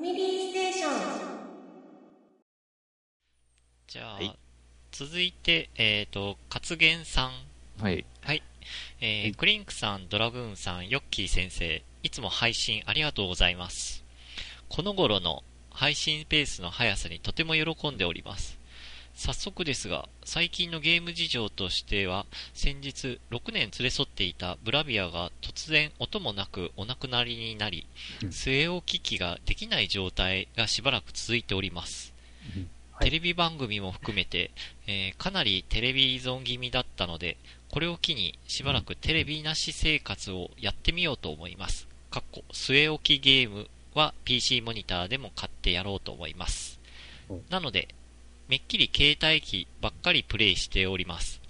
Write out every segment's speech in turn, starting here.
ァミリーステーション。じゃあ、はい続いて、えっ、と、活言さん。はい。はい。えーはいクリンクさん、ドラグーンさん、ヨッキー先生、いつも配信ありがとうございます。この頃の配信ペースの速さにとても喜んでおります。早速ですが、最近のゲーム事情としては、先日6年連れ添っていたブラビアが突然音もなくお亡くなりになり、うん据え置き機ができない状態がしばらく続いております。はいテレビ番組も含めて、えーかなりテレビ依存気味だったので、これを機にしばらくテレビなし生活をやってみようと思います。かっこ、据え置きゲームは PC モニターでも買ってやろうと思いますうん。なので、めっきり携帯機ばっかりプレイしております。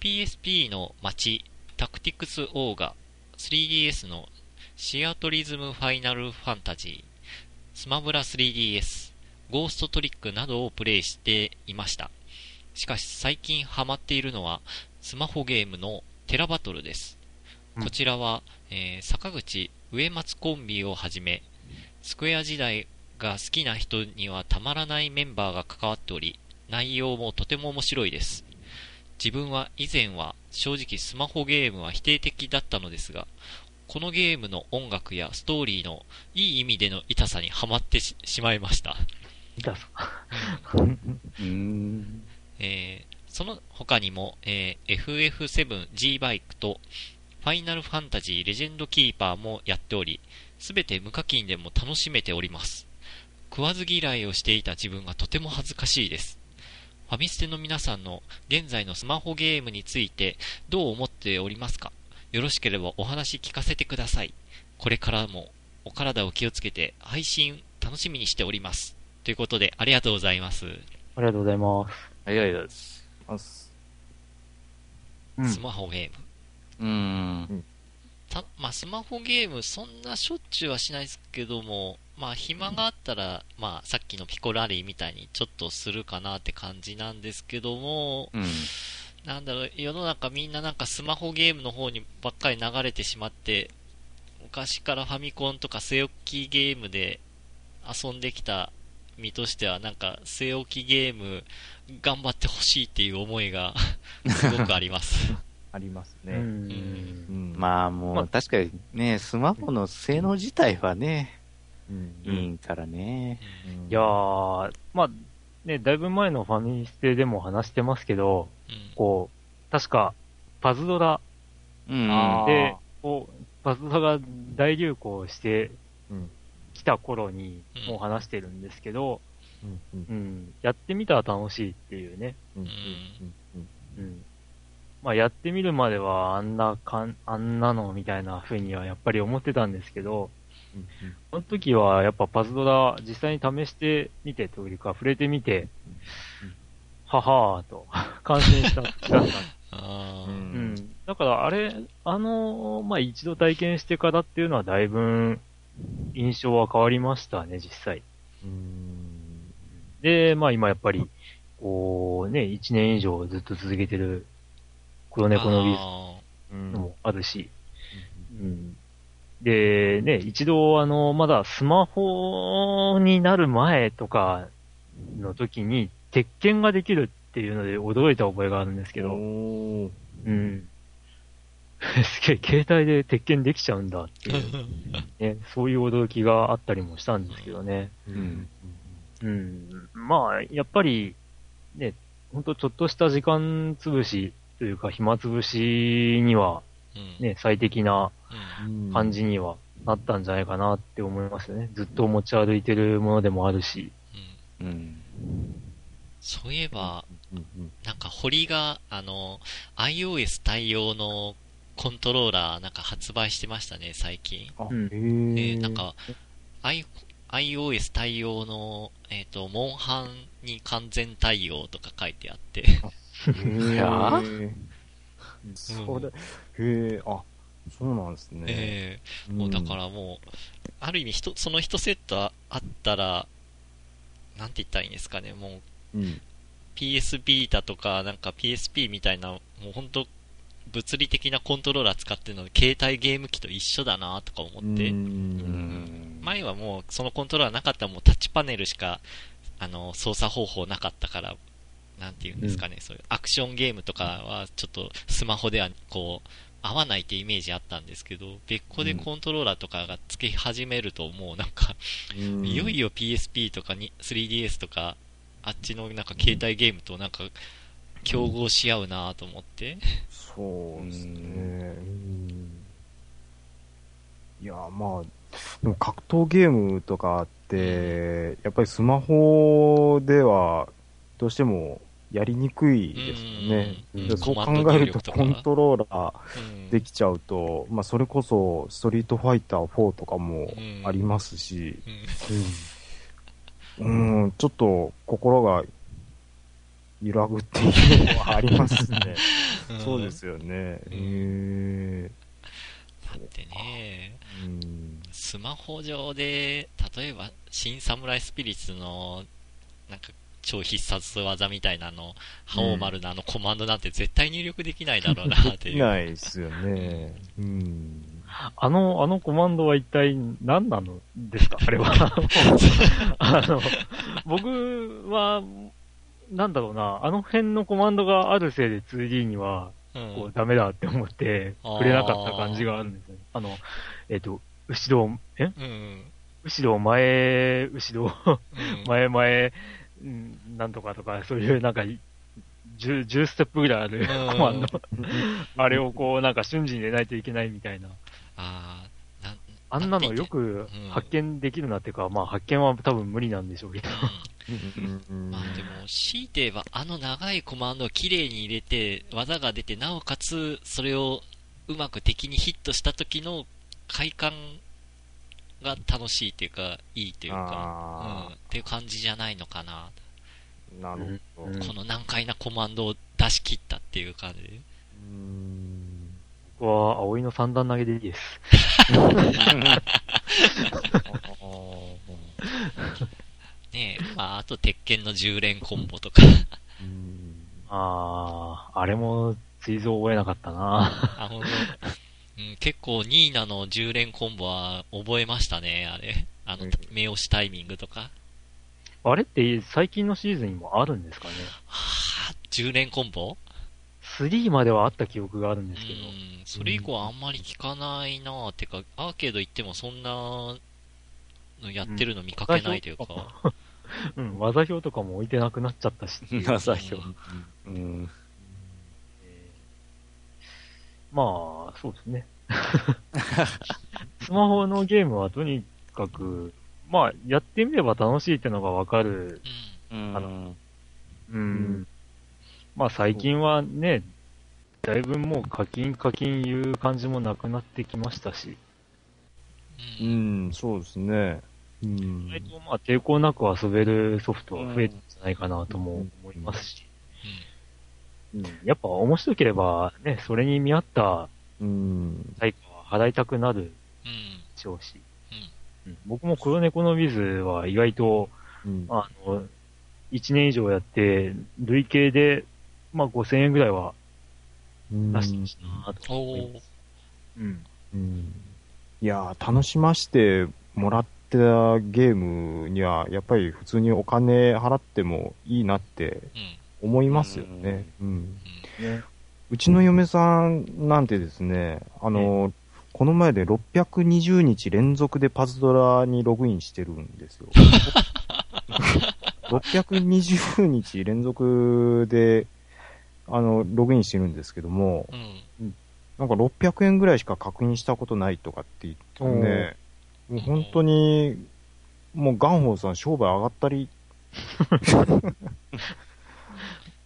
PSP の街、タクティクスオーガ、3DS のシアトリズムファイナルファンタジー、スマブラ 3DS、ゴーストトリックなどをプレイしていました。しかし最近ハマっているのはスマホゲームのテラバトルです。うんこちらは、えー坂口上松コンビをはじめ、スクエア時代が好きな人にはたまらないメンバーが関わっており、内容もとても面白いです。自分は以前は正直スマホゲームは否定的だったのですが、このゲームの音楽やストーリーのいい意味での痛さにはまってししまいました。痛さ。うーん。えーその他にも、えー FF7G バイクと、ファイナルファンタジーレジェンドキーパーもやっており、すべて無課金でも楽しめております。食わず嫌いをしていた自分がとても恥ずかしいです。ファミステの皆さんの現在のスマホゲームについてどう思っておりますか？よろしければお話聞かせてください。これからもお体を気をつけて配信楽しみにしております。ということでありがとうございます。ありがとうございます。はいはいです。ます。うんスマホゲーム。うーん。たまあ、スマホゲーム、そんなしょっちゅうはしないですけども、まあ、暇があったら、まあ、さっきのピコラリーみたいにちょっとするかなって感じなんですけども、うん。なんだろう、世の中みんななんかスマホゲームの方にばっかり流れてしまって、昔からファミコンとか据え置きゲームで遊んできた身としては、なんか据え置きゲーム頑張ってほしいっていう思いがすごくあります。ありますね。うん。うん。まあもまう確かにね、スマホの性能自体はね、うん。いいからね。うん。いやー、まあ、ね、だいぶ前のファミステでも話してますけど、うん。こう、確か、パズドラで、こう、パズドラが大流行してうん。きた頃にうん。もう話してるんですけど、うん。うん。うん、やってみたら楽しいっていうね。うん。うん。うん。まあ、やってみるまではあんなかん、あんなのみたいな風にはやっぱり思ってたんですけど、うんその時はやっぱパズドラ実際に試してみてというか、触れてみて、ははーと、感心した、した ううん。ん。だからあれ、あの、まあ、一度体験してからっていうのはだいぶ印象は変わりましたね、実際。うん。で、まあ今やっぱり、こうね、一年以上ずっと続けてる黒猫のウィズ。もあるし、うん。で、ね、一度あの、まだスマホになる前とかの時に、鉄拳ができるっていうので驚いた覚えがあるんですけど、うん。すげえ、携帯で鉄拳できちゃうんだっていう、ね、そういう驚きがあったりもしたんですけどね。うん。うん。まあ、やっぱり、ね、ほんとちょっとした時間潰しというか暇潰しには、うんね、最適な感じにはなったんじゃないかなって思いますよね。ずっと持ち歩いてるものでもあるし。うんうん。そういえば、なんか堀が、あの、iOS 対応のコントローラーなんか発売してましたね、最近。あうんなんか、I、iOS 対応の、えっ、と、モンハンに完全対応とか書いてあって、へー。やそれ、へえ、あ、そうなんですね。ええ。もうだからもう、ある意味ひと、その一セットああったら、なんて言ったらいいんですかね、もう、うん、PS ビータとか、なんか PSP みたいな、もう本当物理的なコントローラー使ってるので、携帯ゲーム機と一緒だなとか思って。前はもうそのコントローラーなかったらもうタッチパネルしか、あの、操作方法なかったから、なんていうんですかね、そういうアクションゲームとかはちょっとスマホではこう、合わないってイメージあったんですけど、別個でコントローラーとかが付け始めるともうなんか、うんいよいよ PSP とかに 3DS とか、あっちのなんか携帯ゲームとなんか、競合し合うなと思って。そうですね。うんいや、まあ、でも格闘ゲームとかって、やっぱりスマホではどうしてもやりにくいですよね。うそう考えるとコントローラうんーできちゃうと、まあそれこそストリートファイター4とかもありますし、うん。うん、ちょっと心が揺らぐっていうのはありますね。うん。そうですよね。へえ。だってね、うん。スマホ上で、例えば、新サムライスピリッツの、なんか、超必殺技みたいなの、覇王丸のあのコマンドなんて絶対入力できないだろうなっていう。できないですよね。うん。あの、あのコマンドは一体何なのですか？あれは。あの、僕は、なんだろうな、あの辺のコマンドがあるせいで 2D には、うんこう、ダメだって思って、触れなかった感じがあるんですよね。あの、えっ、と、後ろ、え？うん。後ろ、前、後ろ、うん 前、前、うんなんとかとか、そういうなんか、10, 10ステップぐらいあるうんコマンド。あれをこう、なんか瞬時に入れないといけないみたいな。ああ、なん、あんなのよくうん発見できるなっていうか、まあ発見は多分無理なんでしょうけど。うんまあでも、強いて言えば、あの長いコマンドを綺麗に入れて、技が出て、なおかつ、それをうまく敵にヒットした時の快感が楽しいっていうか、いいっていうか、うん、あっていう感じじゃないのかな。ーなるほど。うんこの難解なコマンドを出し切ったっていう感じで。うん僕は葵の三段投げでいいです。ねえ、まあ、あと鉄拳の10連コンボとか。うんあー、あれも、追蔵覚えなかったな あ、ほんとうん、結構、ニーナの10連コンボは覚えましたね、あれ。あのうん、目押しタイミングとか。あれって最近のシーズンにもあるんですかね？はあ、10連コンボ ?3 まではあった記憶があるんうですけど。ん、それ以降あんまり聞かないなぁ。てか、アーケード行ってもそんなのやってるの見かけないというか。うん、技表とかも置いてなくなっちゃったし。技表うんうん。まあ、そうですね。スマホのゲームはとにかく、まあ、やってみれば楽しいってのがわかる。うん。あのうん。まあ、最近はね、だいぶもう課金課金いう感じもなくなってきましたし、う。うんん、そうですね。うん意外とまあ抵抗なく遊べるソフトは増えてるんじゃないかなとも思いますし、うんやっぱ面白ければね、それに見合ったうん。対価は払いたくなるうん。でしょうし、うんうん僕も黒猫のビズは意外と、うんあの、1年以上やって、累計で、まあ5000円ぐらいは出してしたなと思いおーます。うん。うんいやー、楽しましてもらったゲームには、やっぱり普通にお金払ってもいいなってうん。思いますよね。うちの嫁さんなんてですね、あの、この前で620日連続でパズドラにログインしてるんですよ。620日連続で、あの、ログインしてるんですけども、うん。なんか600円ぐらいしか確認したことないとかって言ってね、もう本当に、もうガンホーさん商売上がったり。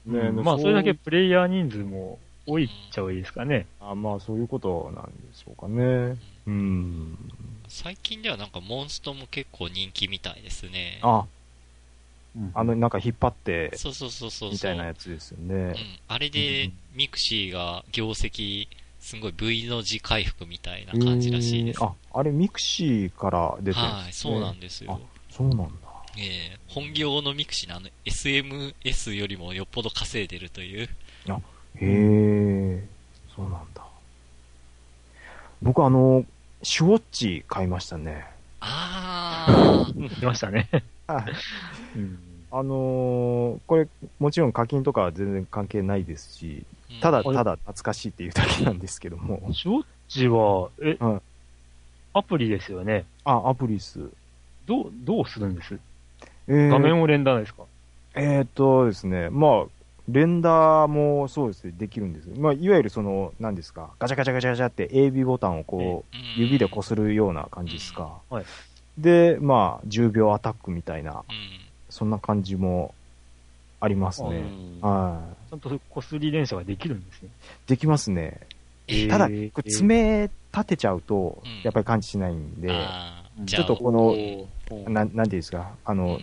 ねうんまあ、それだけプレイヤー人数も多いっちゃ多いですかね。あまあそういうことなんでしょうかね。うん。最近ではなんかモンストも結構人気みたいですね。あ、うんあの、なんか引っ張って、そうそうそうそうそう。みたいなやつですよねうん。。あれで、 mixiが業績、すごい V の字回復みたいな感じらしいです。えーあ、あれ mixiから出てるんはい、ですね。そうなんですよ。あそうなんだ。ええ本業の mixi のあの SNS よりもよっぽど稼いでるという。へえ、そうなんだ。僕あの、シュウォッチ買いましたね。あ来 ましたね。はいうんあのーこれ、もちろん課金とかは全然関係ないですし、ー。ただうんただ懐かしいっていうだけなんですけども。シュウォッチは、え、はいアプリですよね。あ、アプリっす。どう、どうするんです？えー画面を連打ですか、えーっとですね、まあ、レンダーもそうですね、できるんです。まあ、いわゆるその、何ですか、ガチャガチャガチャガチャって AB ボタンをこう、うん指でこするような感じですか？はいで、まあ、10秒アタックみたいな、うん。そんな感じもありますね。うんはい。ちゃんとこすり連射ができるんですね。できますね。えーただ、これ爪立てちゃうとうん、やっぱり感知しないんで、あーじゃあちょっとこのうんななんていうんですか、あの、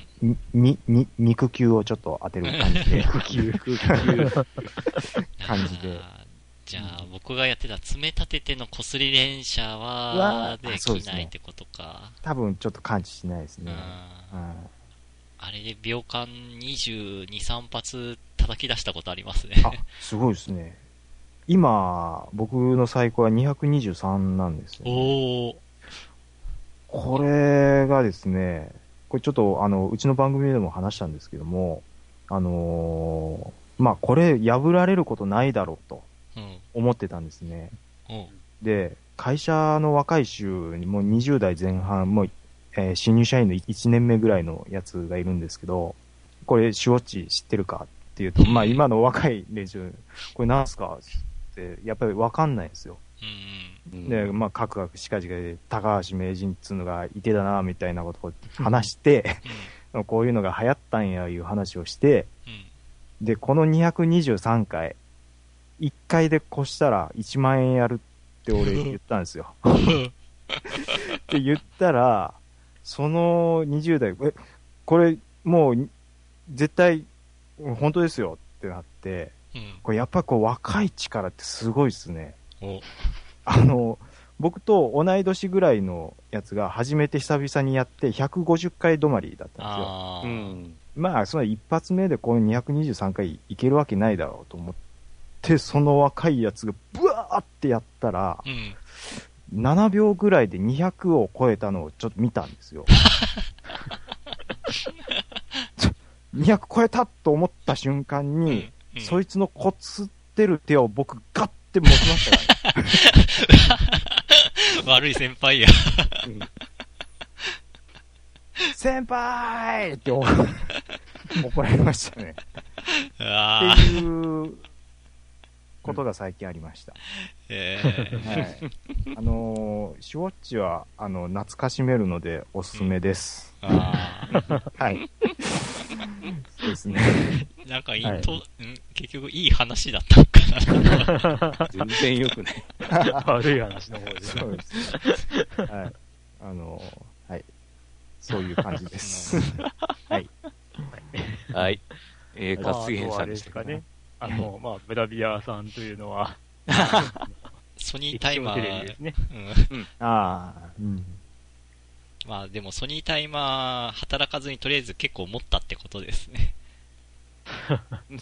に、に、肉球をちょっと当てる感じで、空気 感じで。じゃあ、僕がやってた爪立ててのこすり連射はは、できないってことか。多分ちょっと感知しないですうん。ね。はあれで秒間22、3発叩き出したことありますね。い。あ、すごいですね。今、僕の最高は223なんですよ、おー。これがですね、これちょっとあの、うちの番組でも話したんですけども、あのーまあ、これ破られることないだろうとうん。思ってたんですね。おで、会社の若い衆にもう20代前半、もう、えー新入社員の1年目ぐらいのやつがいるんですけど、これ、シュウォッチ知ってるかっていうと、まあ今の若い連中、これなんすかって、やっぱりわかんないんですよ。うんで、まあ、カクカクしかじかで、高橋名人っつうのがいてだな、みたいなことを話して、こういうのが流行ったんや、いう話をして。で、この223回、1回で越したら1万円やるって俺言ったんですよ。って言ったら、その20代、え、これもう絶対本当ですよってなって、うん。これやっぱりこう若い力ってすごいっすね。お、あの、僕と同い年ぐらいのやつが初めて久々にやって150回止まりだったんですよ。うん。まあ、その一発目でこの223回いけるわけないだろうと思って、その若いやつがブワーってやったら、うん。7秒ぐらいで200を超えたのをちょっと見たんですよ。ちょ200超えたと思った瞬間に、うんそいつのこつってる手を僕ガッて持ちましたからね。悪い先輩や。先輩って怒怒られましたね。あっていうことが最近ありました。ー。えーはい。あのーシュウォッチは、あの、懐かしめるのでおすすめです。あはい。そうですね。ー。なんかいい、はいと、ん？結局いい話だったのかな。全然よくない。悪い話の方です。そうです。はい。あのーはい。そういう感じです。はい。はい。えー、まあ活言さんでしたかねですかね。。あの、まあ、ブラビアさんというのは、ソニータイマ液晶テレビーです、ね。うん。ああ、うん。まあでもソニータイマー働かずにとりあえず結構持ったってことですね。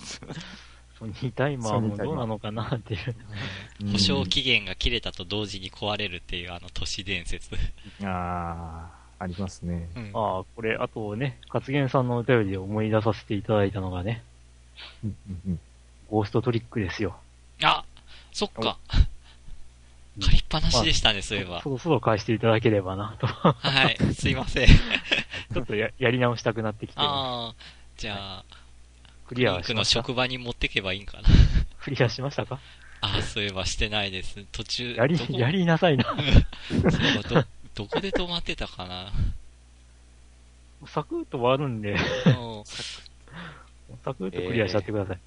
ソニータイマーもどうなのかなっていう。保証期限が切れたと同時に壊れるっていうあの都市伝説。ああ、ありますね。うんああ、これ、あとね、活言さんのお便りで思い出させていただいたのがね、うんうんうんゴーストトリックですよ。あそっか。うん借りっぱなしでしたね、そういえばそ。ろそろ返していただければなと。はい、すいません。ちょっとややり直したくなってきて、ああ、じゃあ、クリアしました？職場に持ってけばいいんか？な。クリアしましたか？ああ、そういえばしてないです。途中、やりやりなさいな。そうど、どこで止まってたかな？サクッと終わるんで、うんサクッとクリアしちゃってください。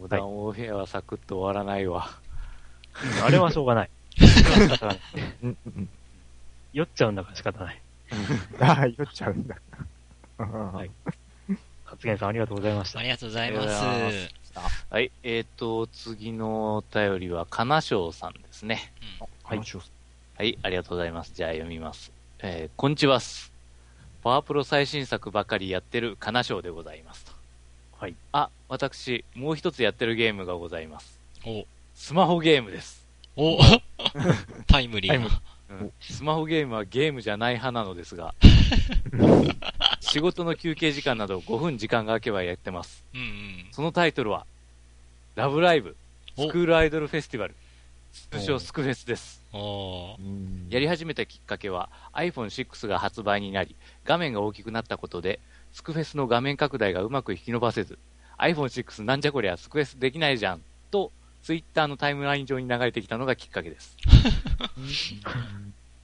モダンオーフェアはサクッと終わらないわ。うんあれはしょうがない。仕方ない。うんうん酔っちゃうんだから仕方ない。ああ、酔っちゃうんだ。はい発言さんありがとうございましたあ。りがとうございまありがとうございす。はい。えっ、と、次のお便りは、かなしょうさんですね。はい。はい、ありがとうございます。じゃあ読みます。えー、こんにちはっす。パワープロ最新作ばかりやってるかなしょうでございますと。はい。あ、私、もう一つやってるゲームがございます。お、スマホゲームです。お、タイムリーな。うんスマホゲームはゲームじゃない派なのですが、仕事の休憩時間など5分時間が空けばやってます。うんうん。そのタイトルは、ラブライブ、おスクールアイドルフェスティバル、通称スクフェスです。やり始めたきっかけは iPhone6 が発売になり、画面が大きくなったことで、スクフェスの画面拡大がうまく引き伸ばせず、iPhone6 なんじゃこりゃスクフェスできないじゃん、と、Twitter のタイムライン上に流れてきたのがきっかけです。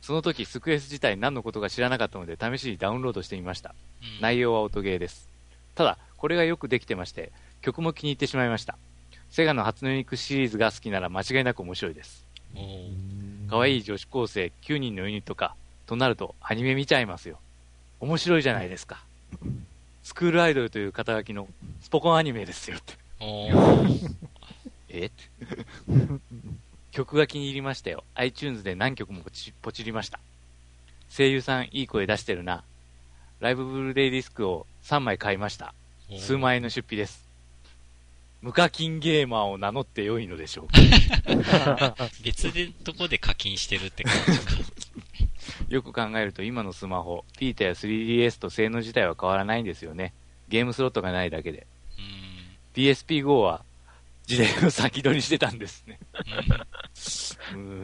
その時、スクエス自体何のことか知らなかったので、試しにダウンロードしてみました。うん内容は音ゲーです。ただ、これがよくできてまして、曲も気に入ってしまいました。セガの初音ミクシリーズが好きなら間違いなく面白いです。可愛い女子高生9人のユニットか、となるとアニメ見ちゃいますよ。面白いじゃないですか。スクールアイドルという肩書きのスポコンアニメですよって。え？曲が気に入りましたよ。iTunes で何曲もポチポチりました。声優さんいい声出してるな。ライブブルーレイディスクを3枚買いました。数万円の出費です。無課金ゲーマーを名乗って良いのでしょうか？別でとこで課金してるって感じか。よく考えると今のスマホ、ピータや 3DS と性能自体は変わらないんですよね。ゲームスロットがないだけで。うん。PSP-GO は時代を先取りしてたんですね。うん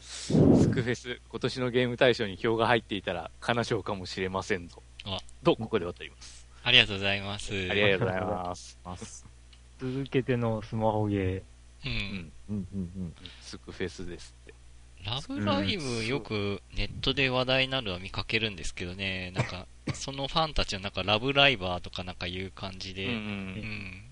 スクフェス、今年のゲーム大賞に票が入っていたら、悲しょうかもしれませんぞ。あと、ここで渡ります。ありがとうございます。ありがとうございます。ます。続けてのスマホゲー。う。うんん。うんうんうん。スクフェスですって。ラブライブよくネットで話題になるのは見かけるんですけどね、なんか、そのファンたちはなんかラブライバーとかなんかいう感じで、うんう。うんん。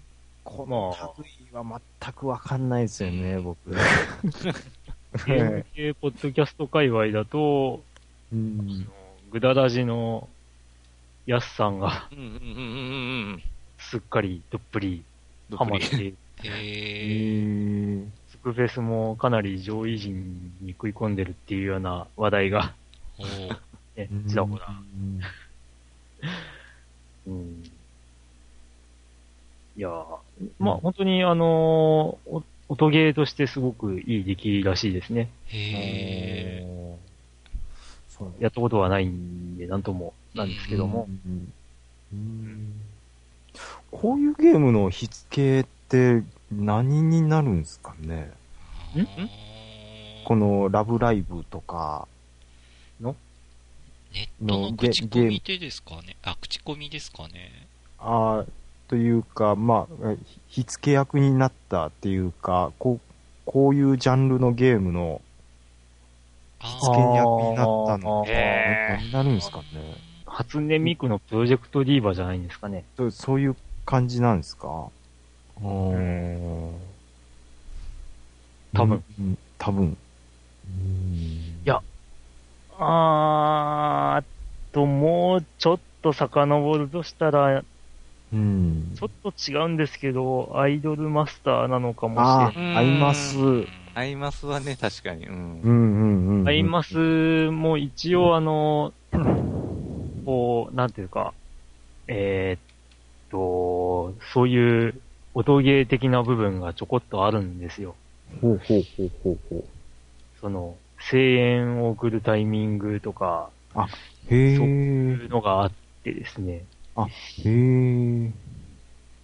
この類は全くわかんないですよね、僕。ゲーム系ポッドキャスト界隈だと、うん。グダラジのヤスさんが。すっかりどっぷりハマって、えへー、スクフェスもかなり上位陣に食い込んでるっていうような話題が、ちらほら。いやーまあ本当にあのーお音ゲーとしてすごくいい出来らしいですね。へそうやったことはないんで、なんともなんですけども。うんうんこういうゲームの火付けって何になるんですかね？ー。ん？このラブライブとか、ネットの口コミでですかね？あ、口コミですかね？あーというか、まあ、え火付け役になったっていうか、こう、こういうジャンルのゲームのあ火付け役になったのあーへー何になるんですかね初音ミクのプロジェクトディーバじゃないんですかね。そうそういう感じなんですか？うーん。多分。うん。多分。うんやあーっと、もうちょっと遡るとしたら、うんち。ょっと違うんですけど、アイドルマスターなのかもあしれない。あ、合います。うんアイマスはね、確かに。うん。うんうん。アイマスも一応あの、こう、なんていうか、えーっと、そういう音ゲー的な部分がちょこっとあるんですよ。ほうほうほうほうほう。その、声援を送るタイミングとか、へえ。そういうのがあってですね、へえ。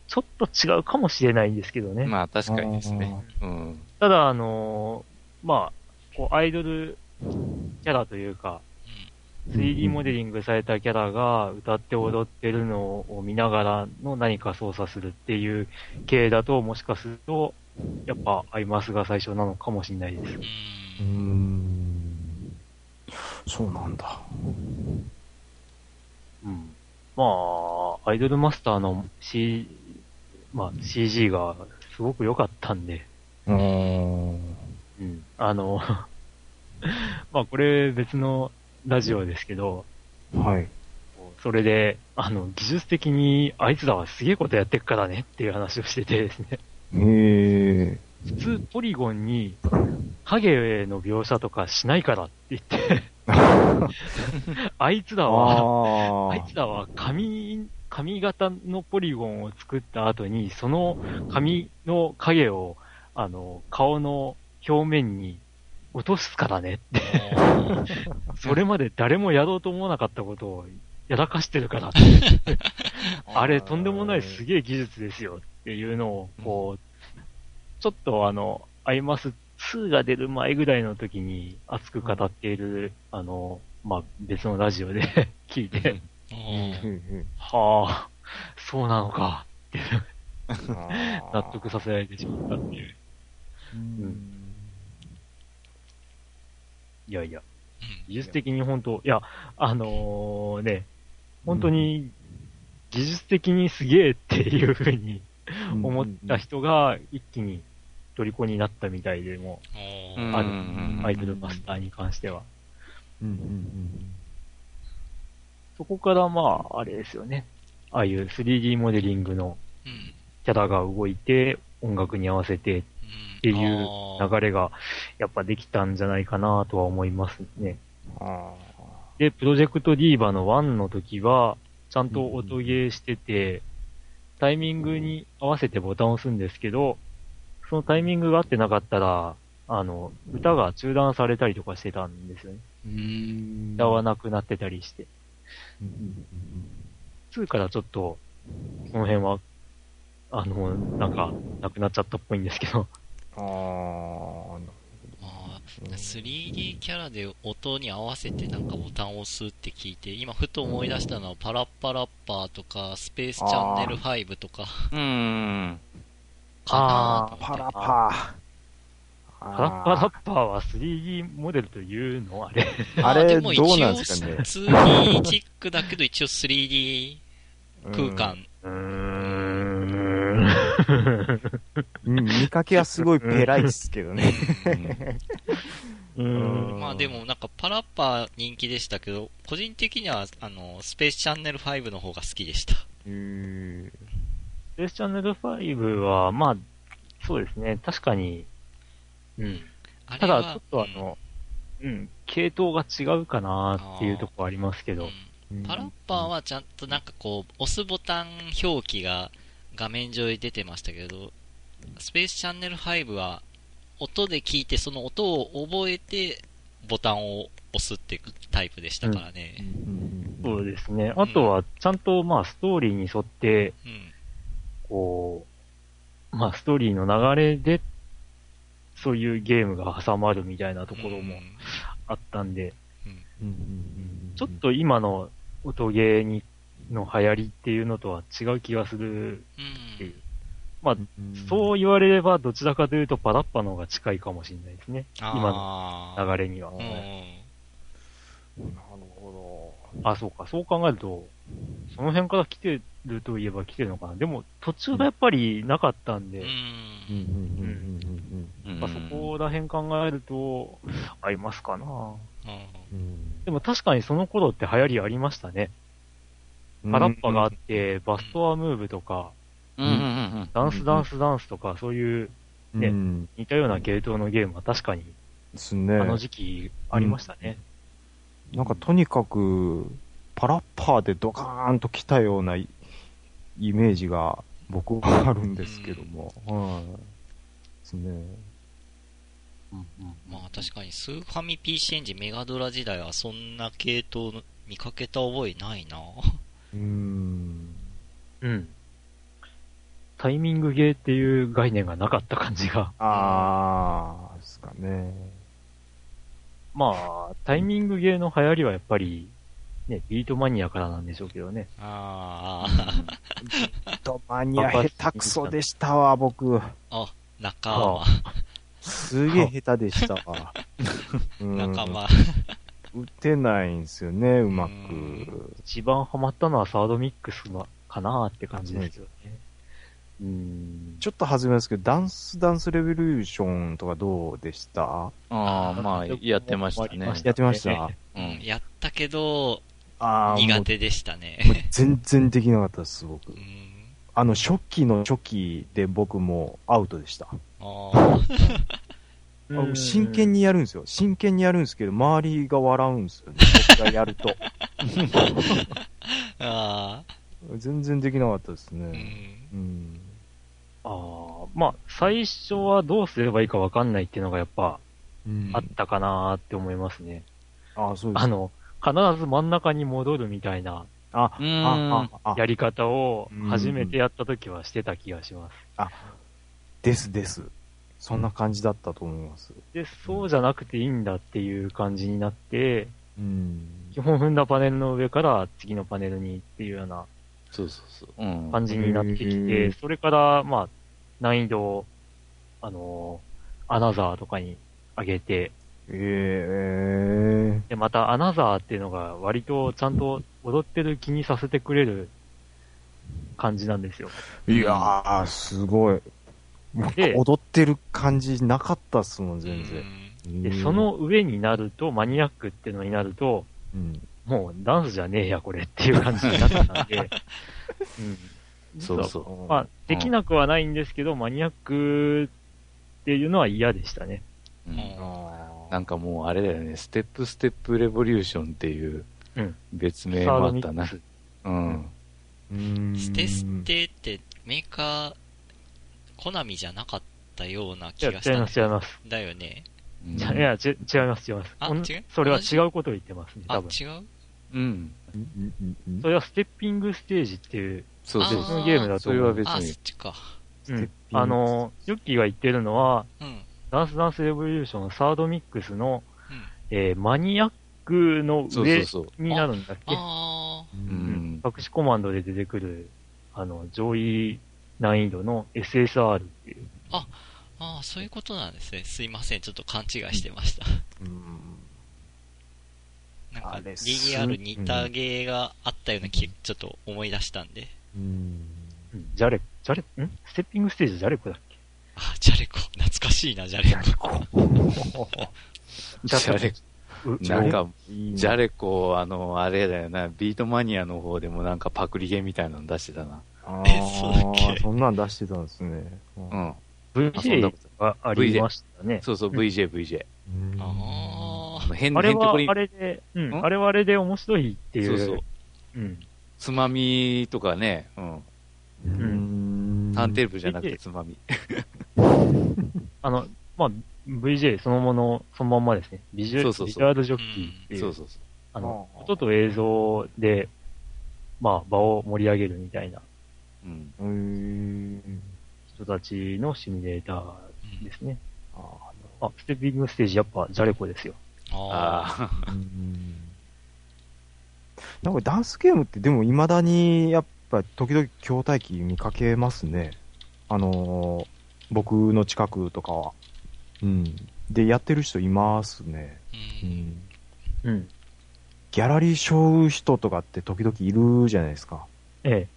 ちょっと違うかもしれないんですけどね。まあ、確かにですね。うん。ただ、あのーまあ、こう、アイドルキャラというか、3D モデリングされたキャラが歌って踊ってるのを見ながらの何か操作するっていう系だと、もしかすると、やっぱアイマスが最初なのかもしれないです。う。うんん。そうなんだ。うん。まあ、アイドルマスターの C、まあ CG がすごく良かったんで、うーん。うん。あの、まあこれ別のラジオですけど、はい。それで、あの、技術的にあいつらはすげえことやってっからねっていう話をしててですね。へえ。普通ポリゴンに影の描写とかしないからって言って、あいつらは、ああいつらは紙、紙型のポリゴンを作った後に、その紙の影を、あの、顔の表面に落とすからねって。それまで誰もやろうと思わなかったことをやらかしてるからって。あれ、とんでもないすげえ技術ですよっていうのを、こう、ちょっとあの、アイマス2が出る前ぐらいの時に熱く語っている、あの、まあ、別のラジオで 聞いて、はあ、そうなのかって 納得させられてしまったっていう。うん。いやいや、うん。技術的に本当、いや、あのね、本当に技術的にすげえっていうふうに思った人が一気に虜になったみたいでも、ある。うん。アイドルマスターに関しては。うんうんそこからまあ、あれですよね。ああいう 3D モデリングのうん。キャラが動いて、音楽に合わせてっうん。ていう流れがやっぱできたんじゃないかなとは思いますね。で、プロジェクトディーバの1の時は、ちゃんと音ゲーしてて、タイミングに合わせてボタンを押すんですけど、そのタイミングが合ってなかったら、あの、歌が中断されたりとかしてたんですよね。ー歌わなくなってたりして。うんうん2からちょっと、その辺は、あの、なんか、なくなっちゃったっぽいんですけど。うんああー 3D キャラで音に合わせてなんかボタンを押すって聞いて、今ふと思い出したのはパラッパラッパーとか、スペースチャンネル5とかうん。かなーパラ。パー。パラッパラッパーは 3D モデルというの？あれ。あれでも一応どうなんですかね？2D チックだけど一応 3D 空間。うーん。うん 見かけはすごいペライっすけどね。うーん。まあでもなんかパラッパー人気でしたけど、個人的にはあの、スペースチャンネル5の方が好きでした。うんスペースチャンネル5は、まあ、そうですね。確かに、うん。ただ、ちょっとあの、うん、系統が違うかなっていうところありますけど、うんパラッパーはちゃんとなんかこう、押すボタン表記が画面上に出てましたけど、スペースチャンネル5は音で聞いてその音を覚えてボタンを押すっていうタイプでしたからね。そうですね。あとは、ちゃんと、まあ、ストーリーに沿って、うん。こう、まあ、ストーリーの流れで、そういうゲームが挟まるみたいなところもあったんで、ちょっと今の音ゲーにの流行りっていうのとは違う気がする。うん。っていうまあ、そう言われれば、どちらかというとパラッパの方が近いかもしれないですね。今の流れには。うん。なるほあ、そうか。そう考えると、その辺から来てるといえば来てるのかな。でも、途中がやっぱりなかったんで、うん。うんまあ、そこら辺考えると、合いますかな。うんでも確かにその頃って流行りありましたね。パラッパがあって、バストアムーブとか、うんうんうんダンスダンスダンスとか、そういうねうん似たような系統のゲームは確かに、ですね。あの時期ありましたね。なんかとにかく、パラッパーでドカーンと来たようなイイメージが僕はあるんですけども。はい。ですね。まあ確かにスーファミ PC エンジンメガドラ時代はそんな系統の見かけた覚えないな。うーん。うん。タイミングゲーっていう概念がなかった感じが。あー、ですかね。まあ、タイミングゲーの流行りはやっぱり、ね、ビートマニアからなんでしょうけどね。あドマニア下手くそでしたわ、僕。あ、あ、仲間、すげえ下手でしたわ。うん仲間。打てないんですよね、うまうく。一番ハマったのはサードミックスのかなって感じですよね。うん。ちょっと外れますけど、ダンスダンスレボリューションとかどうでした？ああ、まあ、やってましたね。やってましたうん、やったけど、あー苦手でしたね。全然できなかったです、僕う。ん。あの、初期の初期で僕もアウトでした。あ 真剣に。にやるんですよ。真剣にやるんですけど、周りが笑うんですよね。僕がやると。あ全然できなかったですね。ん。うん。ああ、まあ、最初はどうすればいいかわかんないっていうのがやっぱ、うんあったかなーって思いますね。あ、そうです。あの、必ず真ん中に戻るみたいなあ、あ、あ、あ、やり方をうん初めてやった時はしてた気がします。ですです。そんな感じだったと思います。で、そうじゃなくていいんだっていう感じになって、うん。基本踏んだパネルの上から次のパネルにっていうようなそうそうそう。うん。感じになってきへて、ーそれから、まあ、難易度を、あのーアナザーとかに上げて、ええで、またアナザーっていうのが割とちゃんと踊ってる気にさせてくれる感じなんですよ。いやー、すごい。で踊ってる感じなかったっすもん、全然。然。で、その上になると、マニアックっていうのになると、うん、もうダンスじゃねえや、これっていう感じになったんで、うん。そうそう。まあ、できなくはないんですけど、マニアックっていうのは嫌でしたね。うんあなんかもうあれだよね、ステップステップレボリューションっていううん別名もあったなドミック。ス。うん。ーステステってメーカー、コナミじゃなかったような気いや、違いま、がしたんです違います。だよね。うんいや、違います、違います。あ違う？それは違うことを言ってますね、あ、多分。違う？うん。うんうんうんそれはステッピングステージっていう、そうそうゲームだと思うそれは別あ、そっに。ちか。うん。あの、ヨッキーが言ってるのは、うん。ダンスダンスレボリューションサードミックスの、うん。えーマニアックのそうそう上そう。になるんだっけ？あううんん。隠しコマンドで出てくる、あの、上位難易度の SSR っていう。あ、ああ、そういうことなんですね。すいません。ちょっと勘違いしてました。うんなんか、DDR 似たゲーがあったような気、ちょっと思い出したんで。うんうんジャレ、ジャレ、ん？ステッピングステージジャレコだっけ？あ、ジャレコ。懐かしいな、ジャレコ。ジャレうなんか、ジャレコ、あの、あれだよな、ビートマニアの方でもなんかパクリゲーみたいなの出してたな。あえそうだっけ？ーそんなん出してたんですね。ううんん。VJ がありましたね。そうそう、VJ、VJ。うんああ。変あれは変てこにあれで、うん、ん？あれはあれで面白いっていう。そうそう。うん。つまみとかね、うん。うんターンテーブルじゃなくてつまみ。あの、まあ、VJ そのもの、そのまんまですね。ビジュそうそうそうビジュアルジョッキーっていう、そうそうそあの、あー音と映像で、まあ、場を盛り上げるみたいなう。うん。うん人たちのシミュレーターうんですね。ああ、ステッピングステージやっぱジャレコですよ。ああ。なんかダンスゲームってでも未だにやっぱ時々筐体機見かけますね。あのー僕の近くとかは。うん。で、やってる人いますね。う。うんん。うん。ギャラリーショー人とかって時々いるじゃないですか。ええ。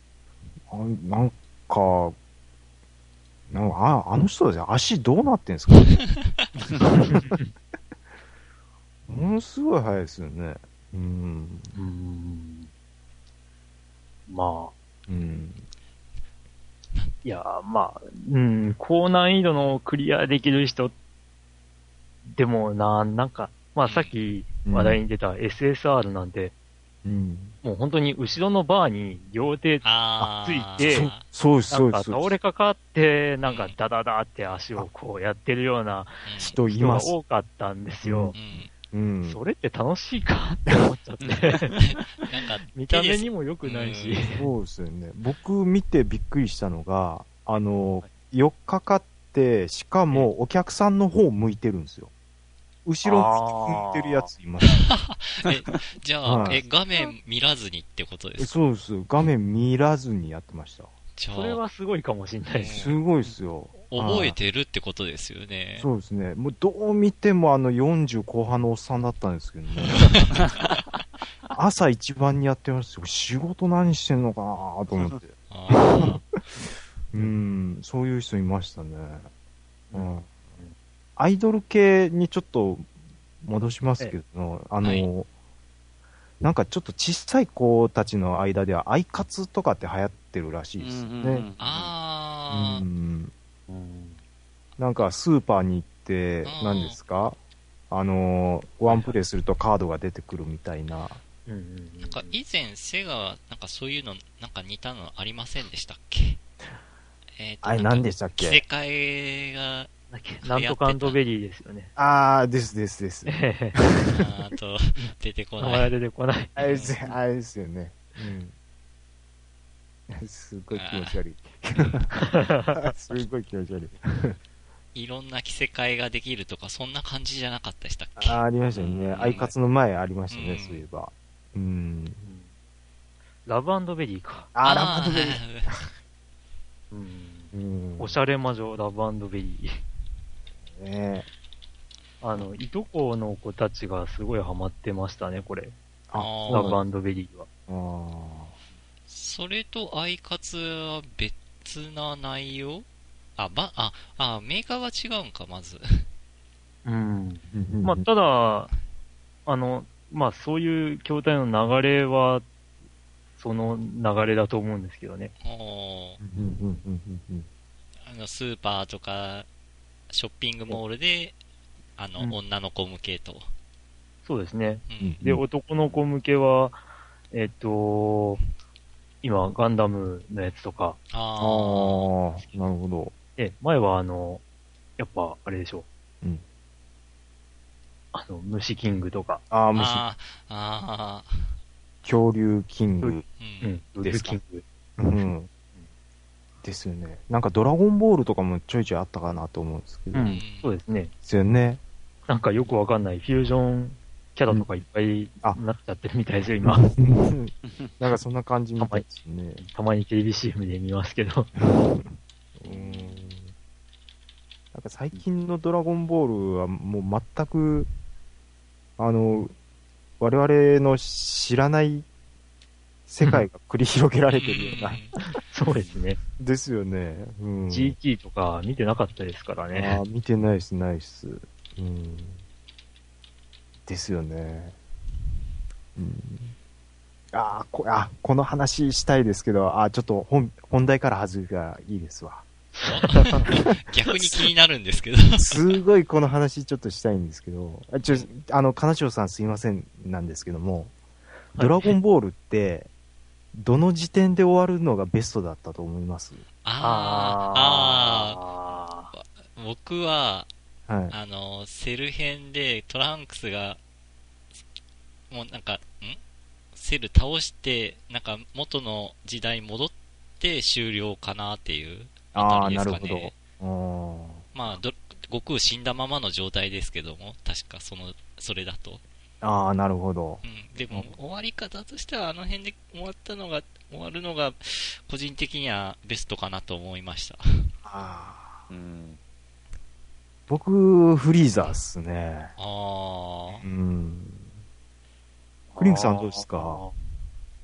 あなんか、なんかああの人たち足どうなってんですかねものすごい速いですよね。うん。うん。まあ、うん。いや、まあ、うん、高難易度のクリアできる人でもな、なんか、まあさっき話題に出た SSR なんて、うん。もう本当に後ろのバーに両手。ついてそうです、なんかそうです。倒れかかって、なんかダダダって足をこうやってるようなうん人い人がます。多かったんですよう。ん。うん。それって楽しいかって思っちゃって。なんか、見た目にも良くないし。そうですよね。僕見てびっくりしたのが、あの、4日かって、しかもお客さんの方向いてるんですよ。後ろ向いてるやついます。え、じゃあ、はいえ、画面見らずにってことですか？そうです。画面見らずにやってました。それあ、はすごいかもしれないです。すごいですよ。覚えてるってことですよね。そうですね。もうどう見てもあの40後半のおっさんだったんですけどね。朝一番にやってましたよ。仕事何してんのかなと思って。あうん、そういう人いましたね。うん。アイドル系にちょっと戻しますけど、あの、はいなんかちょっと小さい子たちの間ではアイカツとかって流行ってるらしいですよね。あ。ああ。うんうんなんかスーパーに行ってう、ん何ですか？あの、ワンプレイするとカードが出てくるみたいな。うんうんうんなんか以前、セガは、なんかそういうの、なんか似たのありませんでしたっけ？えっ、と、あれ何でしたっ着せけ替えがなんとかンドベリーですよね。あー、ですですです。え あーと、出てこない。名前出てこない。あれですあれですよね。うん。すごい気持ち悪い。すごい気持ち悪い。いろんな着せ替えができるとか、そんな感じじゃなかったでしたっけ？あーありましたよね。うんアイカツの前ありましたね、うんそういえば。うん。ラブベリーか。あー、ーラブベリー。うん。うん。おしゃれ魔女ラブベリー。ねあの、いとこの子たちがすごいハマってましたね、これ。ああ、ラブベリーは。あそれとアイカツは別な内容？あ、ば、あ、あ、メーカーが違うんか、まず。うん。ーまあ、ただ、あの、まあ、そういう筐体の流れは、その流れだと思うんですけどね。おーうんうんうんうんうんあの、スーパーとか、ショッピングモールで、あの、うん女の子向けと。そうですね。うん。で、男の子向けは、えっと、今、ガンダムのやつとか、ああなるほど。で、前はあの、やっぱ、あれでしょう。うんあの、虫キングとか、ああ、あ。虫、ああ、あ恐竜キング。あ、ううん。ん、ウルですかフキング。うん。ですよね。なんかドラゴンボールとかもちょいちょいあったかなと思うんですけど。でうん、そうですね。すよね。なんかよくわかんないフュージョンキャラとかいっぱいあなっちゃってるみたいですよ、今。なんかそんな感じみたいですね。たまにテレビ CM で見ますけど。うん。なんか最近のドラゴンボールはもう全く、あの、我々の知らない世界が繰り広げられてるような。そうですね。ですよね。うん。GT とか見てなかったですからあね。あ、見てないっす、ないっす。うん。ですよね。うん。ああ、こ、あ、この話したいですけど、あちょっと本、本題から外れがいいですわ。逆に気になるんですけど。すごいこの話ちょっとしたいんですけど、あちょ、あの、金城さんすいませんなんですけども、ドラゴンボールって、どの時点で終わるのがベストだったと思います？ああ、僕は、はい。あの、セル編でトランクスが、もうなんか、ん？セル倒して、なんか元の時代に戻って終了かなっていうああ、たりですかね。ほど。まあ、ど、悟空死んだままの状態ですけども、確かその、それだと。ああ、なるほど。うん。でも、終わり方としては、あの辺で終わったのが、終わるのが、個人的にはベストかなと思いました。ああ。うん。僕、フリーザーっすね。あうん。クリンクさんどうですか？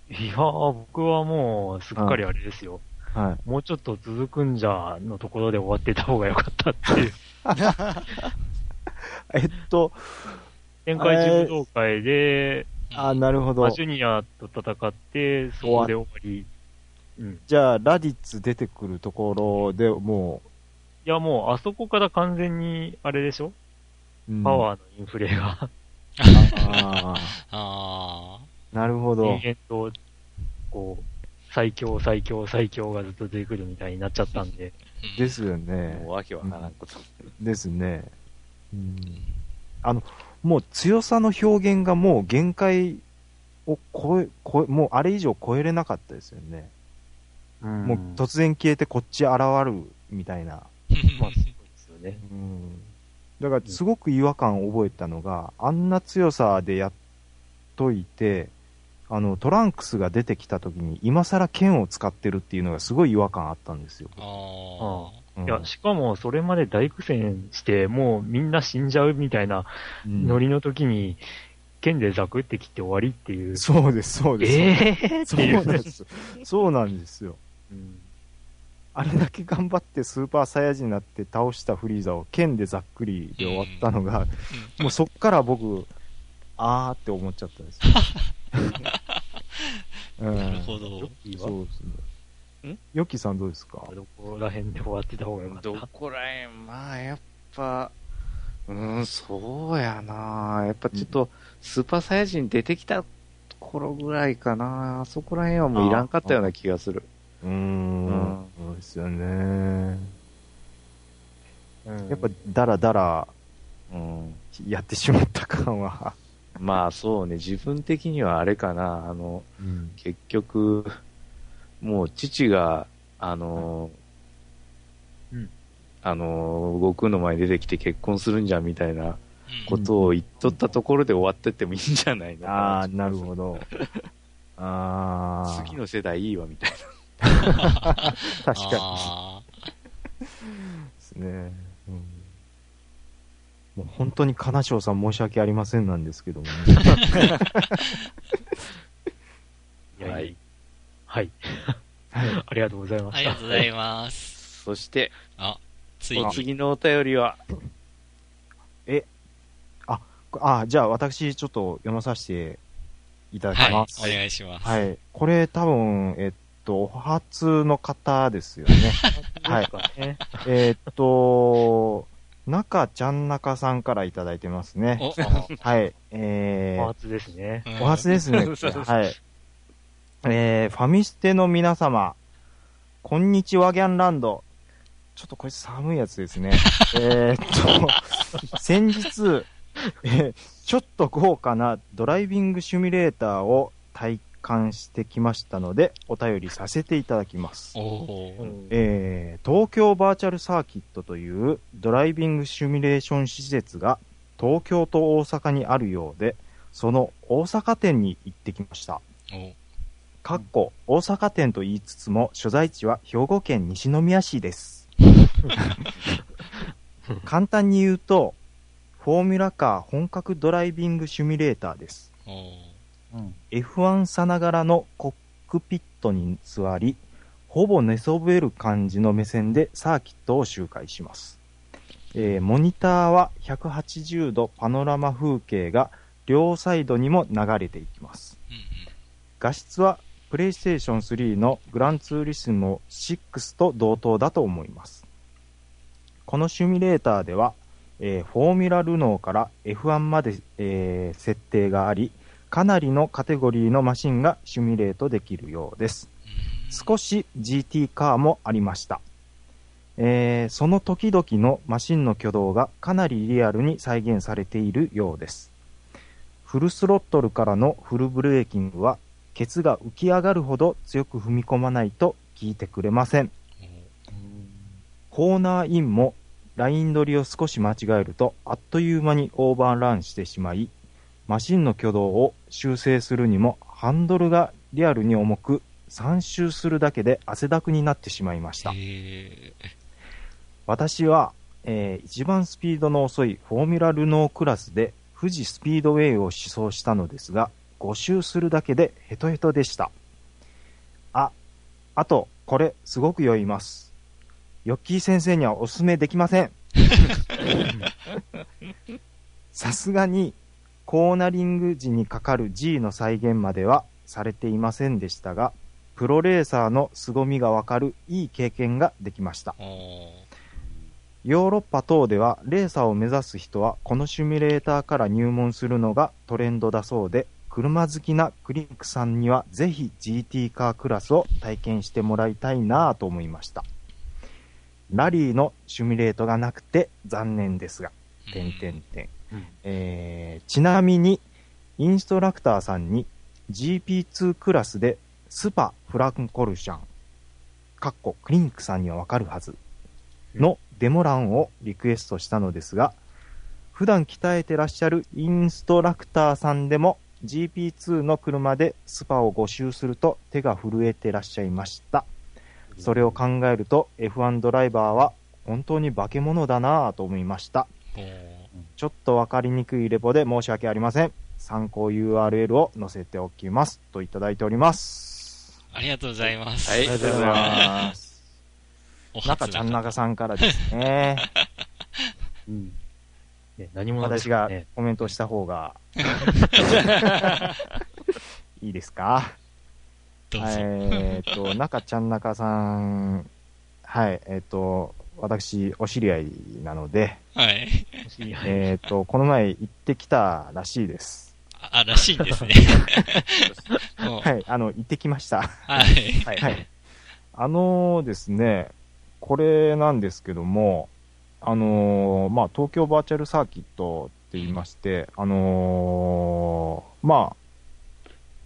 いやー、僕はもう、すっかりあれですよ。はい。もうちょっと続くんじゃのところで終わってた方が良かったっていう。えっと、展開柔道会で、あ。あなるほどまあ、。ジュニアと戦って、そこで終わり。うん。じゃあ、ラディッツ出てくるところでもいや、もう、あそこから完全に、あれでしょ？う、うんパワーのインフレが、あ あーなるほど延。々と、こう、最強、最強、最強がずっと出てくるみたいになっちゃったんで。ー。ですすよねもう。わけわからんこと。ですね。うん。あの、もう強さの表現がもう限界を超え、超え、もうあれ以上超えれなかったですよね。もう突然消えてこっち現るみたいな。まあ、そうですよね。うん。だからすごく違和感を覚えたのが、あんな強さでやっといて、あの、トランクスが出てきた時に今更剣を使ってるっていうのがすごい違和感あったんですよ。あうんいや、しかも、それまで大苦戦して、もうみんな死んじゃうみたいなうんノリの時に、剣でザクって切って終わりっていう。そうです、そうです。ええー、そう。なんです。そうなんですよ。うんあれだけ頑張ってスーパーサイヤ人になって倒したフリーザを剣でざっくりで終わったのが、あ。もうそっから僕、あーって思っちゃったんですよ。なるほど。そうですね。ん？ヨッキーさんどうですか？どこら辺で終わってた方がよかった？どこらへん、まあ、やっぱ、うーん、そうやなやっぱちょっと、スーパーサイヤ人出てきた頃ぐらいかなあそこらへんはもういらんかったような気がする。うーんうんそうですよね。やっぱ、だらだらうん。やってしまった感は。まあそうね、自分的にはあれかな、あの、うん。結局、もう父が、あの、うんあの、悟空の前に出てきて結婚するんじゃんみたいなうんことを言っとったところで終わってってもいいんじゃないのかああ、なるほど。ああ。次の世代いいわみたい確かあにですね。うんもう本当に金賞さん申し訳ありませんなんですけどもね。はい。はい。はい。ありがとうございまあ。あしたりが。とうございます。な。そして、あ、ついおに。次のお便りは、あ、じゃあ私ちょっと読まさせていただきはい、おます。願いします。はい。これ多分、えっと、お初の方ですよね。はい。ね。えっと、中ちゃん中さんからいただいてますね。お、はい。えー、お初ですね。うんお初ですね。はい。えー、ファミステの皆様、こんにちはギャンランド。ちょっとこれ寒いやつですね。えーっと、先日、えーちょっと豪華なドライビングシミュレーターを体感してきましたので、お便りさせていただきます。えー東京バーチャルサーキットというドライビングシミュレーション施設が東京と大阪にあるようで、その大阪店に行ってきました。おかっこ大阪店と言いつつも所在地は兵庫県西宮市です。簡単に言うと、フォーミュラカー本格ドライビングシミュレーターです。おーうん。F1 さながらのコックピットに座り、ほぼ寝そべる感じの目線でサーキットを周回します。えーモニターは180度パノラマ風景が両サイドにも流れていきます。うんうん画質はプレイステーション3のグランツーリスモ6と同等だと思います。このシミュレーターでは、えーフォーミュラルノーから F1 まで、えー設定があり、かなりのカテゴリーのマシンがシミュレートできるようです。うん少し GT カーもありました。えーその時々のマシンの挙動がかなりリアルに再現されているようです。フルスロットルからのフルブレーキングは、ケツが浮き上がるほど強く踏み込まないと効いてくれません。コーナーインもライン取りを少し間違えるとあっという間にオーバーランしてしまい、マシンの挙動を修正するにもハンドルがリアルに重く3周するだけで汗だくになってしまいました。へ私は、えー一番スピードの遅いフォーミュラルノークラスで富士スピードウェイを試走したのですが、5周するだけでヘトヘトでした。あ、あと、これ、すごく酔います。ヨッキー先生にはおすすめできません。さすがに、コーナリング時にかかる G の再現まではされていませんでしたが、プロレーサーの凄みがわかるいい経験ができました。ヨーロッパ等ではレーサーを目指す人はこのシミュレーターから入門するのがトレンドだそうで、車好きなクリンクさんにはぜひ GT カークラスを体験してもらいたいなぁと思いました。ラリーのシミュレートがなくて残念ですが、点点点うんえーちなみに、インストラクターさんに GP2 クラスでスパフランコルシャン、かっこクリンクさんにはわかるはずのデモ欄をリクエストしたのですが、普段鍛えてらっしゃるインストラクターさんでも GP2 の車でスパを5周すると手が震えてらっしゃいました。それを考えると F1 ドライバーは本当に化け物だなぁと思いました。ちょっとわかりにくいレポで申し訳ありません。参考 URL を載せておきます。といただいております。ありがとうございます。はいありがとうございます。中ちゃん中さんからですね。うん。ね、何者です私が。コメントした方が いいですか？どうぞ。えーっと、中ちゃん中さん、はい、えーっと、私、お知り合いなので、はい。えーっと、この前行ってきたらしいです。あ、らしいんですね。もうはい、あの、行ってきました。はい。はい。はい。あのですね、これなんですけども、あのーまあ、東京バーチャルサーキットって言いまして、あのーまあ、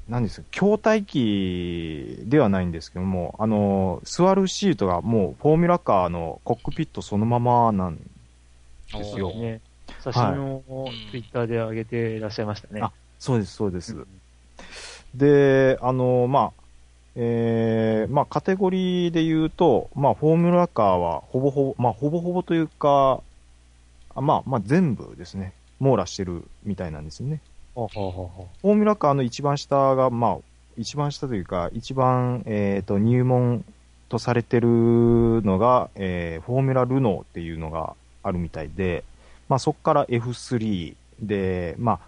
何ですか、筐体機ではないんですけども、あのー座るシートがもうフォーミュラカーのコックピットそのままなんですよね。写真をうんツイッターで上げていらっしゃいましたね。あそうです、そうです。うんで、あの、まあ、えー、まあ、カテゴリーで言うと、まあ、フォーミュラカーはほぼほぼ、まあ、ほぼほぼというか、あまあ、まあ、全部ですね、網羅してるみたいなんですよね。ほうほうほうほフォーミュラカーの一番下が、まあ、一番下というか、一番、えっ、と、入門とされてるのが、えーフォーミュラルノーっていうのがあるみたいで、まあ、そこから F3 で、まあ、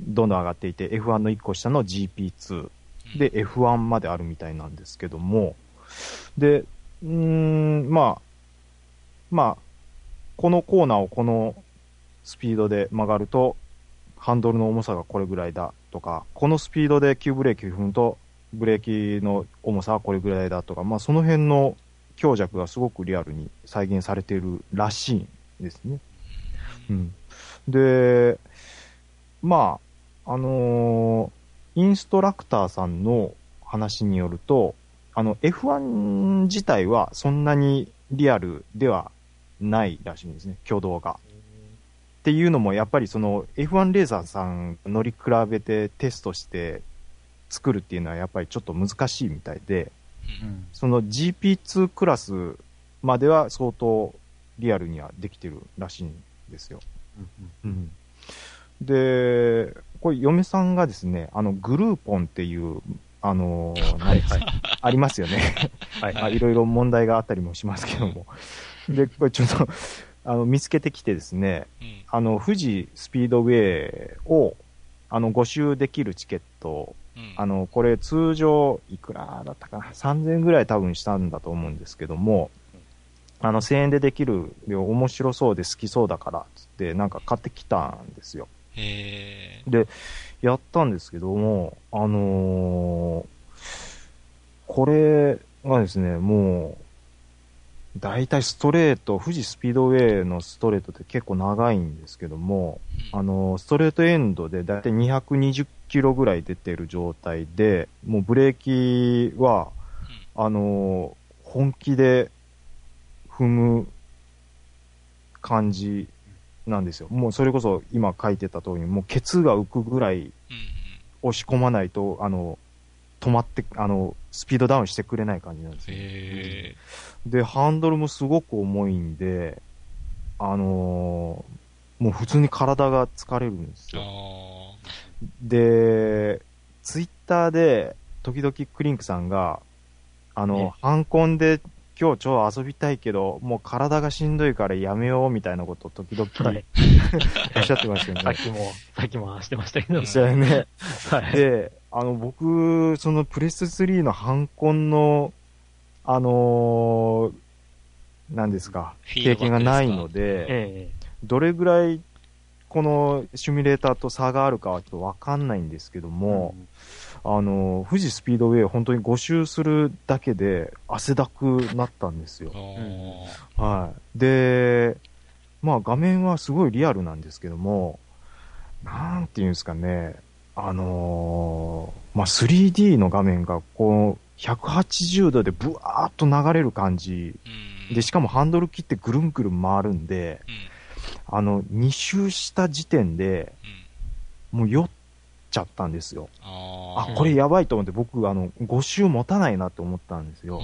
どんどん上がっていて、F1 の1個下の GP2 で F1 まであるみたいなんですけども、で、うーん、まあ、まあ、このコーナーをこのスピードで曲がると、ハンドルの重さがこれぐらいだとか、このスピードで急ブレーキ踏むと、ブレーキの重さはこれぐらいだとか、まあその辺の強弱がすごくリアルに再現されているらしいんですね。うん。で、まあ、あのーインストラクターさんの話によると、あの F1 自体はそんなにリアルではないらしいんですね、挙動が。っていうのも、やっぱりその F1 レーザーさん乗り比べてテストして作るっていうのはやっぱりちょっと難しいみたいで、う。うん。その GP2 クラスまでは相当リアルにはできてるらしいんですよ。うん。で、これ嫁さんがですね、あのグルーポンっていう、あのーはいはい。ありますよね。はい まあ、いろいろ問題があったりもしますけども。で、これちょっと、あの、見つけてきてですね、うんあの、富士スピードウェイを、あの、募集できるチケット、うんあの、これ通常、いくらだったかな ?3000 円ぐらい多分したんだと思うんですけども、あの、1000円でできる、で面白そうで好きそうだから、つって、なんか買ってきたんですよ。へで、やったんですけども、あのーこれがですね、もう、大体ストレート、富士スピードウェイのストレートって結構長いんですけども、うんあのーストレートエンドで大体220キロぐらい出てる状態で、もうブレーキは、あのー本気で踏む感じなんですよ。もうそれこそ今書いてた通りに、もうケツが浮くぐらい押し込まないと、あの、止まって、あの、スピードダウンしてくれない感じなんですよ。へで、ハンドルもすごく重いんで、あのーもう普通に体が疲れるんですーよ。あで、ツイッターで、時々クリンクさんが、あの、ねハンコンで今日超遊びたいけど、もう体がしんどいからやめようみたいなことを時々はい おっしゃってましたよね。さっきも、さっきも話してましたけど。そうやね。はい。で、あの、僕、そのプレステ3のハンコンの、あのーなんですか、経験がないので、えどれぐらい、このシミュレーターと差があるかはちょっとわかんないんですけどえも、あのー富士スピードウェイ本当に5周するだけで汗だくなったんですよ。はい。で、まあ画面はすごいリアルなんですけども、なんていうんですかね、あのーまあ 3D の画面がこう、180度でブワーっと流れる感じ。うんで、しかもハンドル切ってぐるんぐるん回るんで、うんあの、2周した時点でうんもう酔っちゃったんですよ。あこれやばいと思って僕、あの、5周持たないなって思ったんですよ。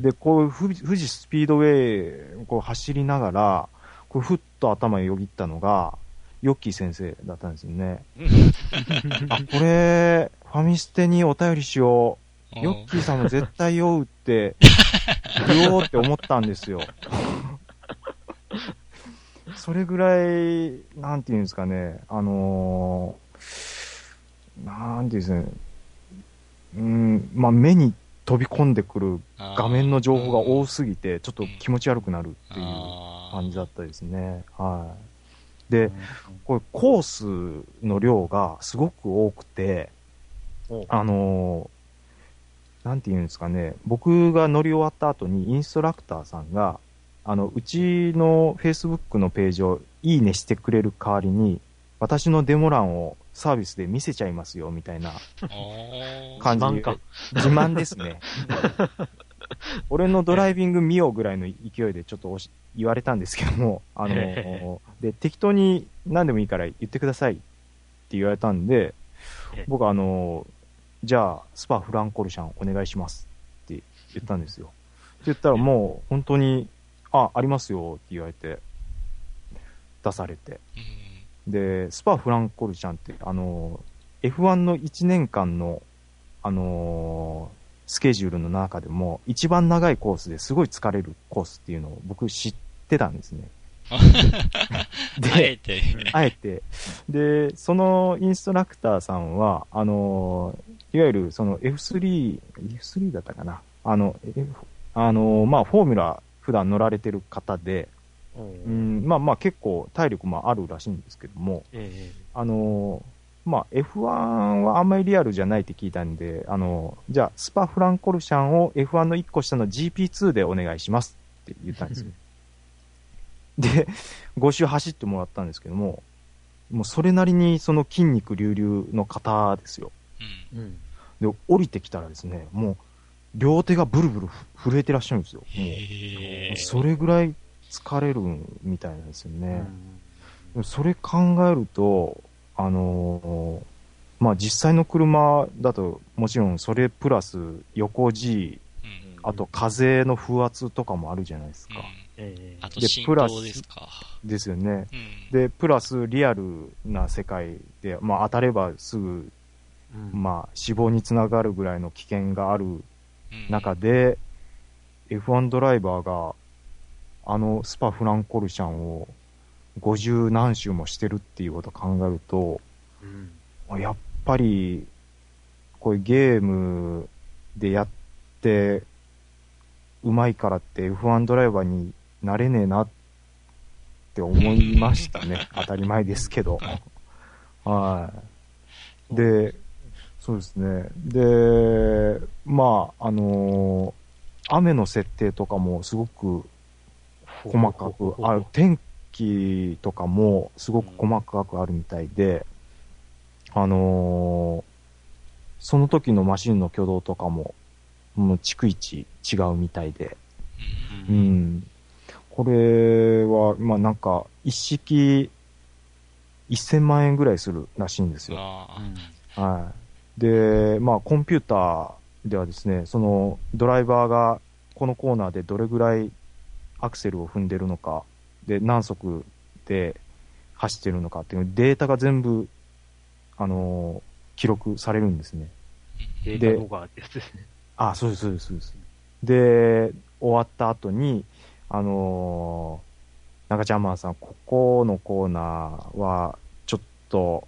で、こう、富士富士スピードウェイ、こう走りながら、こうふっと頭によぎったのが、ヨッキー先生だったんですよね。あ、これ、ファミステにお便りしよう。ヨッキーさんも絶対酔うって、言おうって思ったんですよ。それぐらい、なんていうんですかね、あのーなんていうんですかね、うん、まあ目に飛び込んでくる画面の情報が多すぎて、ちょっと気持ち悪くなるっていう感じだったですね。はい。で、これコースの量がすごく多くて、あのーなんて言うんですかね、僕が乗り終わった後にインストラクターさんが、あの、うちの Facebook のページをいいねしてくれる代わりに、私のデモ欄をサービスで見せちゃいますよ、みたいなあ感じ自慢か。自慢ですね。俺のドライビング見ようぐらいの勢いでちょっとおし言われたんですけども、あのへ で、適当に何でもいいから言ってくださいって言われたんでえ、僕あの、じゃあ、スパフランコルシャンお願いしますって言ったんですよ。って言ったらもう本当に、あ、ありますよって言われて、出されて。うんで、スパフランコルシャンって、あの、F1 の1年間の、あのースケジュールの中でも、一番長いコースですごい疲れるコースっていうのを僕知ってたんですね。あえて、あえて。で、そのインストラクターさんは、あのーいわゆるその F3、F3 だったかな。あの、F、あのーまあ、フォーミュラ普段乗られてる方で、ううんん、まあまあ結構体力もあるらしいんですけども、えあのーまあ F1 はあんまりリアルじゃないって聞いたんで、あのーじゃあスパフランコルシャンを F1 の1個下の GP2 でお願いしますって言ったんですよ。で、5周走ってもらったんですけども、もうそれなりにその筋肉隆々の方ですよ。うんえうん。で、降りてきたらですね、もう両手がブルブル震えてらっしゃるんですよ。もうそれぐらい疲れるみたいなんですよね。でもそれ考えると、あのーまあ実際の車だともちろんそれプラス横 G、うんあと風の風圧とかもあるじゃないですか。であと振プラス動ですか。ですよね。うんで、プラスリアルな世界で、まあ当たればすぐ、うんまあ死亡につながるぐらいの危険があるうん中で、F1 ドライバーがあのスパフランコルシャンを50何周もしてるっていうことを考えると、うんやっぱり、こういうゲームでやって、うまいからって F1 ドライバーになれねえなって思いましたね。当たり前ですけど。はい。で、そうですね。で、まあ、あのー雨の設定とかもすごく細かく、あ天気とかもすごく細かくあるみたいで、あのーその時のマシンの挙動とかも、もう逐一違うみたいで、ううんん。これは、まあなんか、一式1000万円ぐらいするらしいんですよ。はい。で、まあ、コンピューターではですね、そのドライバーがこのコーナーでどれぐらいアクセルを踏んでるのか、で、何速で走ってるのかっていうデータが全部、あのー記録されるんですね。データ動画ってやつですね。あ、そうです、そうです、そうです。で、終わった後に、あのー中ちゃんマンさん、ここのコーナーは、ちょっと、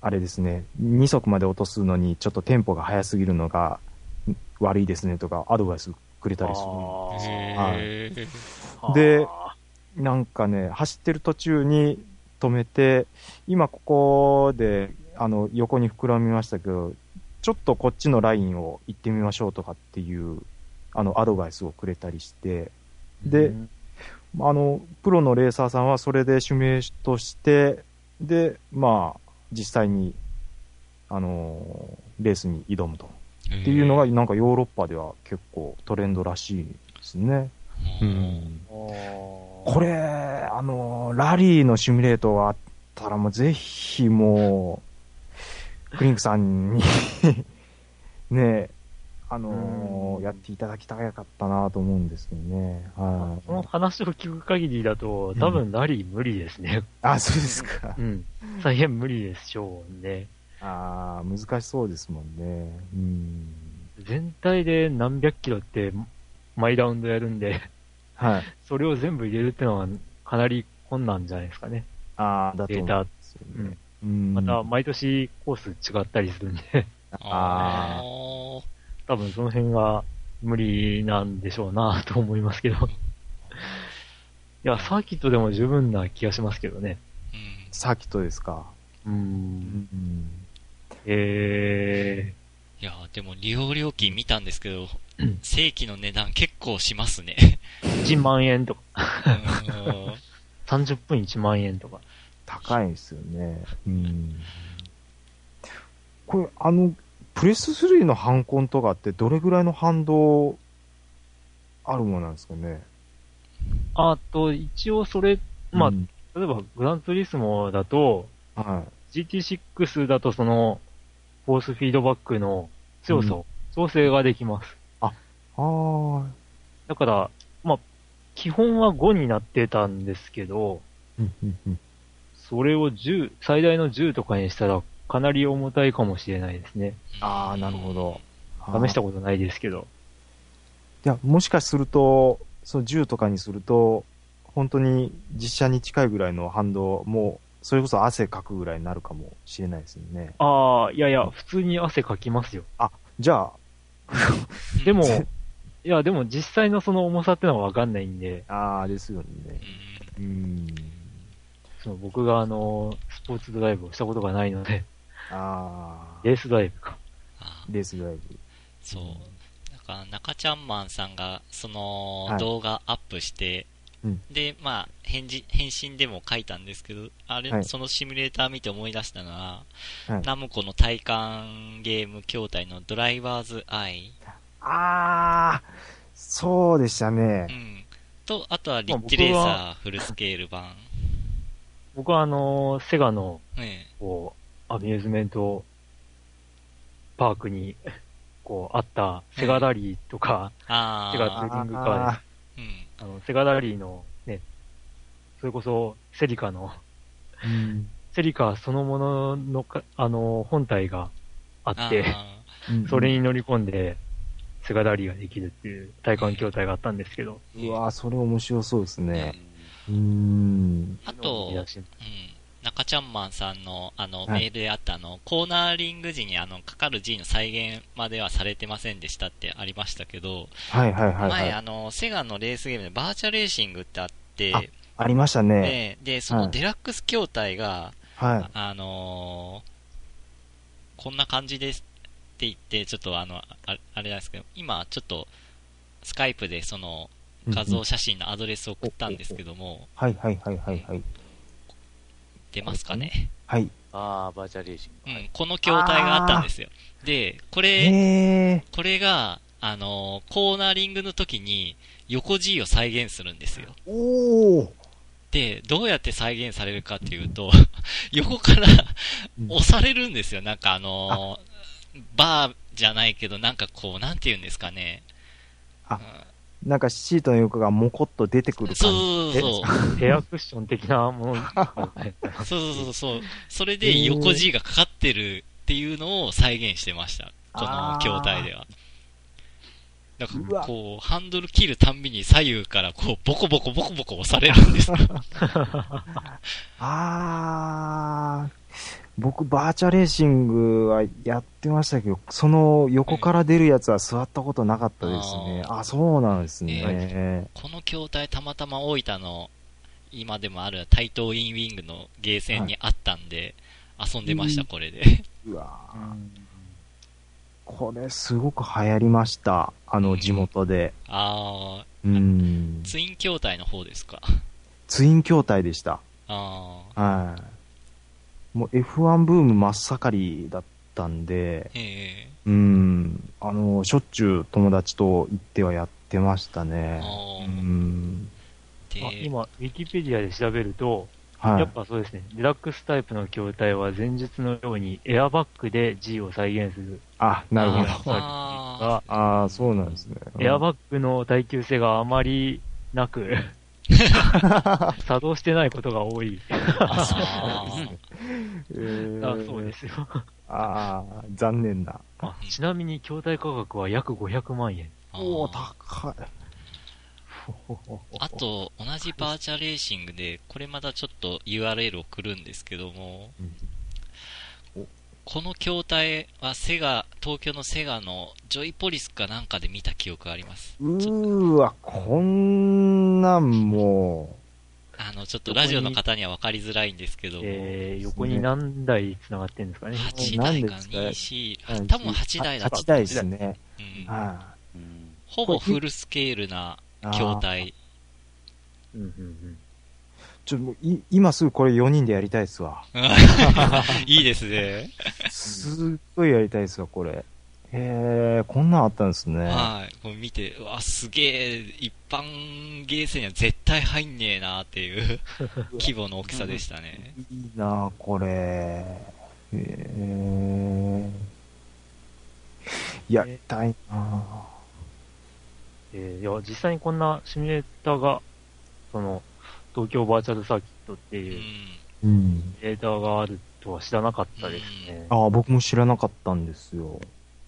あれですね、2速まで落とすのに、ちょっとテンポが速すぎるのがん悪いですねとか、アドバイスくれたりする。へー。あー。でなんかね、走ってる途中に止めて、今ここで、あの、横に膨らみましたけど、ちょっとこっちのラインを行ってみましょうとかっていう、あの、アドバイスをくれたりして、でうん。あの、プロのレーサーさんはそれで指名として、で、まあ、実際に、あのーレースに挑むと。っていうのが、なんかヨーロッパでは結構トレンドらしいですね。うん。これ、あのーラリーのシミュレートがあったらもうぜひもう、クリンクさんに ねえ、あのーうんやっていただきたかったなと思うんですけどね。はい。この話を聞く限りだと、多分ラリー無理ですね。あ、そうですか。うん。大変無理でしょうね。ああ、難しそうですもんね。うん。全体で何百キロって毎ラウンドやるんで、はい。それを全部入れるってのはかなり困難じゃないですかね。ああ、だと思うんですよね。うん。また、毎年コース違ったりするんで、あー多分その辺が無理なんでしょうなと思いますけど。いや、サーキットでも十分な気がしますけどね。うんサーキットですか？う。うんん。えいやーでも利用料金見たんですけど、正規の値段結構しますね。1万円とか、うん30分1万円とか。高いですよね。うん。これ、あの、プレス3のハンコンとかってどれぐらいの反動あるものなんですかね？あと、一応それ、まあ、うん例えばグランツーリスモだと、は GT6 だとその、フォースフィードバックの強さを調整ができます。い。ああ。だから、まあ、基本は5になってたんですけど、うんうんうんそれを10、最大の10とかにしたらかなり重たいかもしれないですね。ああ、なるほど。試したことないですけど。いや、もしかすると、その10とかにすると、本当に実写に近いぐらいの反動、もう、それこそ汗かくぐらいになるかもしれないですよね。ああ、いやいや、普通に汗かきますよ。じゃ でも、いや、でも実際のその重さってのはわかんないんで、あ、ああ、ですよね。うんうん。その僕があの、スポーツドライブをしたことがないので、ああ、レースドライブか。あレースドライブ。そう。なんか、中ちゃんマンさんが、そのはい動画アップして、うんで、まあ、返事、返信でも書いたんですけど、あれ、はいそのシミュレーター見て思い出したのは、はいナムコの体感ゲーム筐体のドライバーズアイ。ああ、そうでしたうね。ん。と、あとはリッチレーサーフルスケール版。僕はあの、セガの、ねこう、アミューズメントパークに、こう、あったセガラリーとか、あセガあ、ツーリングカーあうん。あの、セガラリーのね、それこそセリカの、ーうん。セリカそのもののか、あの、本体があって、それに乗り込んで、セガラリーができるっていう体感筐体があったんですけど、うわーそれ面白そうですうね。うーん。あと。中ちゃんマンさんの、あの、はいメールであった、あの、コーナーリング時に、あの、かかる G の再現まではされてませんでしたってありましたけど、はいはいはい、は前、い。あの、セガのレースゲームでバーチャレーシングってあって、あありましたね。で、で、そのデラックス筐体が、はい。あのーこんな感じですって言って、ちょっとあの、ああれなんですけど、今ちょっと、スカイプでその、画像写真のアドレスを送ったんですけども、はいはいはいはいはい。出ますかね。はい。ああ、バーチャルレーシング。はいうん、この筐体があったんですよ。で、これ。これが、あのーコーナーリングの時に、横 G を再現するんですよ。おお。で、どうやって再現されるかっていうと、横からうん押されるんですよ。なんかあのーバーじゃないけど、なんかこう、なんて言うんですかね。あうんなんかシートの横がモコっと出てくるそ感じ。うそうそう。ヘ アクッション的なものはいそうそうそうそう。それで横 G がかかってるっていうのを再現してました。この筐体では。だかうわら、こう、ハンドル切るたんびに左右からこう、ボコボコボコボコ押されるんですよ。あー。僕、バーチャレーシングはやってましたけど、その横から出るやつは座ったことなかったですね。ああそうなんですね。えこの筐体たまたま大分の、今でもある台東インウィングのゲーセンにあったんで、遊んでました、これで。うわーこれすごく流行りました。あの、地元で。あうんー、。ツイン筐体の方ですか？ツイン筐体でした。あはい。もう F1 ブーム真っ盛りだったんで、うん。あの、しょっちゅう友達と行ってはやってましたね。うん。今、ウィキペディアで調べると、はい。やっぱそうですね、デラックスタイプの筐体は前述のようにエアバッグで G を再現する。あ、なるほど。ああ、そうなんですね。エアバッグの耐久性があまりなく、作動してないことが多い。ーあー、えーあそうですよ。ああ、残念な。あちなみに筐体価格は約500万円。おお、高い。あと、同じバーチャレーシングで、これまたちょっと URL 送るんですけども、うんこの筐体はセガ、東京のセガのジョイポリスかなんかで見た記憶があります。うーわ、こんなんもう、あの、ちょっとラジオの方には分かりづらいんですけど、えー、横に何台繋がってんですかね。8台か何ですか2、4、うん多分8台だった8台ですね。うんはうんほぼフルスケールな筐体。うんうんうん。い。ちょ、もうい、今すぐこれ4人でやりたいですわ。いいですね。すっごいやりたいですわ、これ。へえ、こんなんあったんですね。はい。こう見て、うわ、すげえ、一般ゲーセンには絶対入んねえなっていう 規模の大きさでしたね。いいなこれ。へえ。やりたいなえーいや、実際にこんなシミュレーターが、その、東京バーチャルサーキットってういうシん。うん。ミュレーターがあるとは知らなかったですね。ああ、僕も知らなかったんですよ。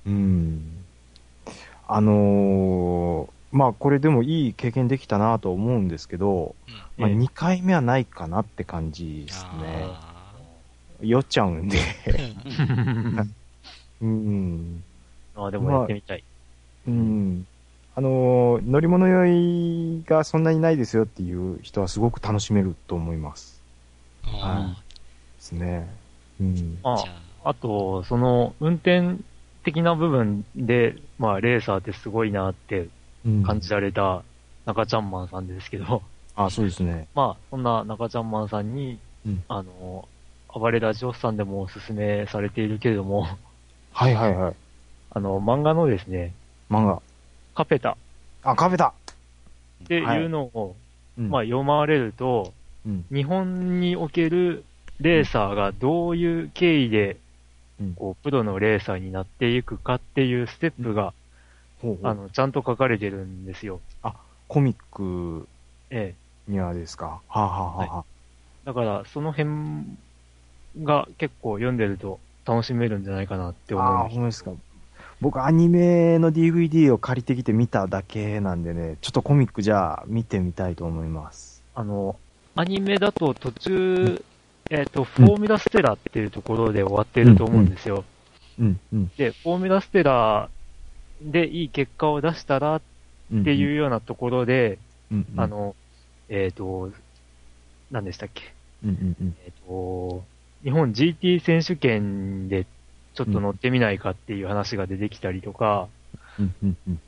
うん。あのーまあこれでもいい経験できたなと思うんですけど、まあええ2回目はないかなって感じですね。あ酔っちゃうんで。ーうん。あーでもやってみたい。うん。あのー乗り物酔いがそんなにないですよっていう人はすごく楽しめると思います。あですね。うん。あ、あと、その、運転的な部分で、まあ、レーサーってすごいなってうん感じられた中ちゃんマンさんですけど、あ、そうですね。まあ、そんな中ちゃんマンさんに、うんあの、暴れラジオスさんでもおすすめされているけれども、はいはいはい。あの、漫画のですね、漫画。カペタあ、カフェだっていうのを、うんまあ、読まれると、うん。日本におけるレーサーがどういう経緯で、うんこう、プロのレーサーになっていくかっていうステップが、ほうほうあの、ちゃんと書かれてるんですよ。コミックええ。にはですか？はあ、はあはあはあ、だから、その辺が結構読んでると楽しめるんじゃないかなって思いああ、ましほんまですか。僕、アニメの DVD を借りてきて見ただけなんでね、ちょっとコミックじゃあ見てみたいと思います。た。あの、アニメだと途中、えっ、と、フォーミュラステラっていうところで終わってると思うんですよ。うん、うん。で、フォーミュラステラでいい結果を出したらっうん。ていうようなところで、うん、うん。あ、の、えっ、と、何でしたっけ？うん、うん、うん。えっ、と、日本 GT 選手権でちょっと乗ってみないかっていう話が出てきたりとか、うん、うん、うん。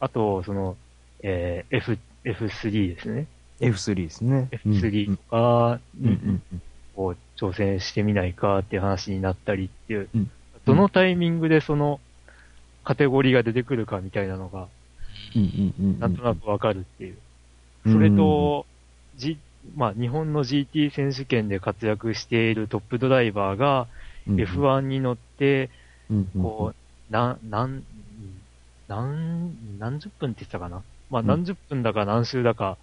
あと、その、えー F、F3 ですね。F3 ですね。F3 とかうん、うん、うにん。こう挑戦してみないかっていう話になったりっていう、うんどのタイミングでそのカテゴリーが出てくるかみたいなのが。なんとなくわかるっていう。うんそれ、と、G、まあ、日本の GT 選手権で活躍しているトップドライバーがうん、F1 に乗って、こう、なん、なん、なん、何十分って言ってたかな？まあ、うん何十分だか何周だか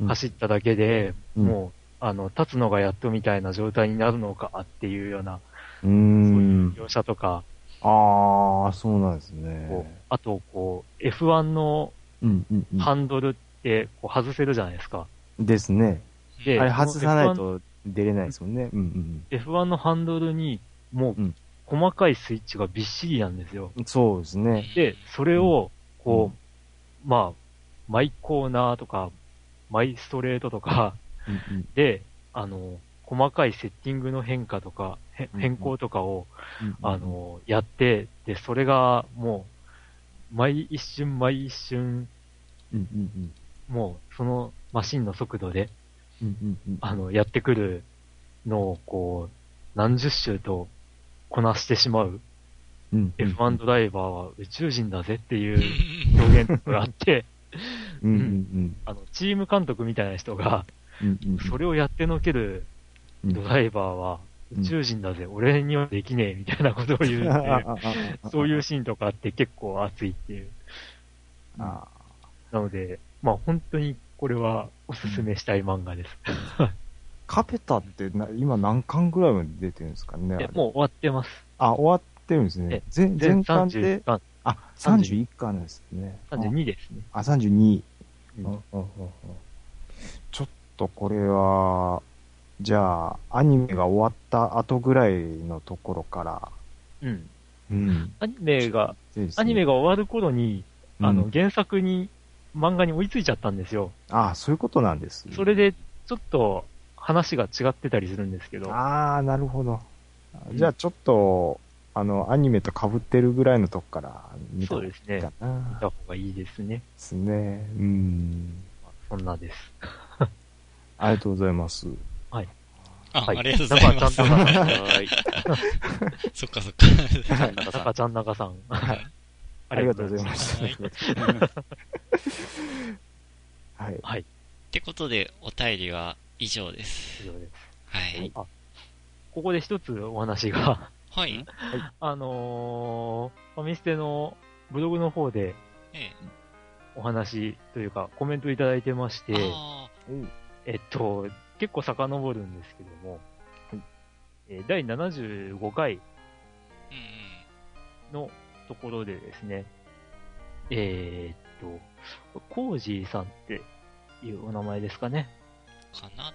うん走っただけで、うんもう、あの、立つのがやっとみたいな状態になるのかっていうような、うーん。描写とか、ああ、そうなんですね。あと、こう、F1 の。ハンドルって、こう、外せるじゃないですか。ですね。であれ外さないと出れないですもんね。うん、F1 のハンドルに、もう細かいスイッチがびっしりなんですよ。うん。そうですね。で、それを、こう、まあ、マイコーナーとか、マイストレートとかで、あの、細かいセッティングの変化とか、変更とかを、うん。あ、の、やって、で、それがもう、毎一瞬毎一瞬、もう、そのマシンの速度で。あの、やってくるのを、こう、何十周とこなしてしまう。うん、F1 ドライバーは宇宙人だぜっていう 表現があって、うん、うん、あの、チーム監督みたいな人が、うん。うん、それをやってのけるうん。ドライバーは宇宙人だぜ、俺にはできねえみたいなことを言うっていう、そういうシーンとかあって結構熱いっていう。あなので、まあ本当にこれはおすすめしたい漫画です。カペタってな今何巻ぐらいまで出てるんですかねもう終わってます。あ、終わってるんですねえ。全全巻で？31、巻、あ、31巻ですね。32ですね。あ、32。うんうんうんちょっとこれは、じゃあ、アニメが終わった後ぐらいのところから、うん。うん。アニメが、アニメが、が終わる頃に、あのうん、原作に、漫画に追いついちゃったんですよ。あそういうことなんですね。それで、ちょっと話が違ってたりするんですけど、あー、なるほど。じゃあちょっと、あの、アニメと被ってるぐらいのとこから見た方がいいかな。見た方がいいですね。ですね。うん。まあそんなです。ありがとうございます。あ、はいありがとうございます。中ちゃん中さんはい。そっかそっか。中ちゃん中さん。はい。ありがとうございました。はい はい。はい。ってことで、お便りは以上です。以上です。はい。あ、ここで一つお話が、はい。あのー、ファミステのブログの方でえお話というかコメントいただいてまして、え。っと、結構遡るんですけども、えー第75回のところでですね、えーっと、コージーさんっていうお名前ですかね。うん。かな？うん。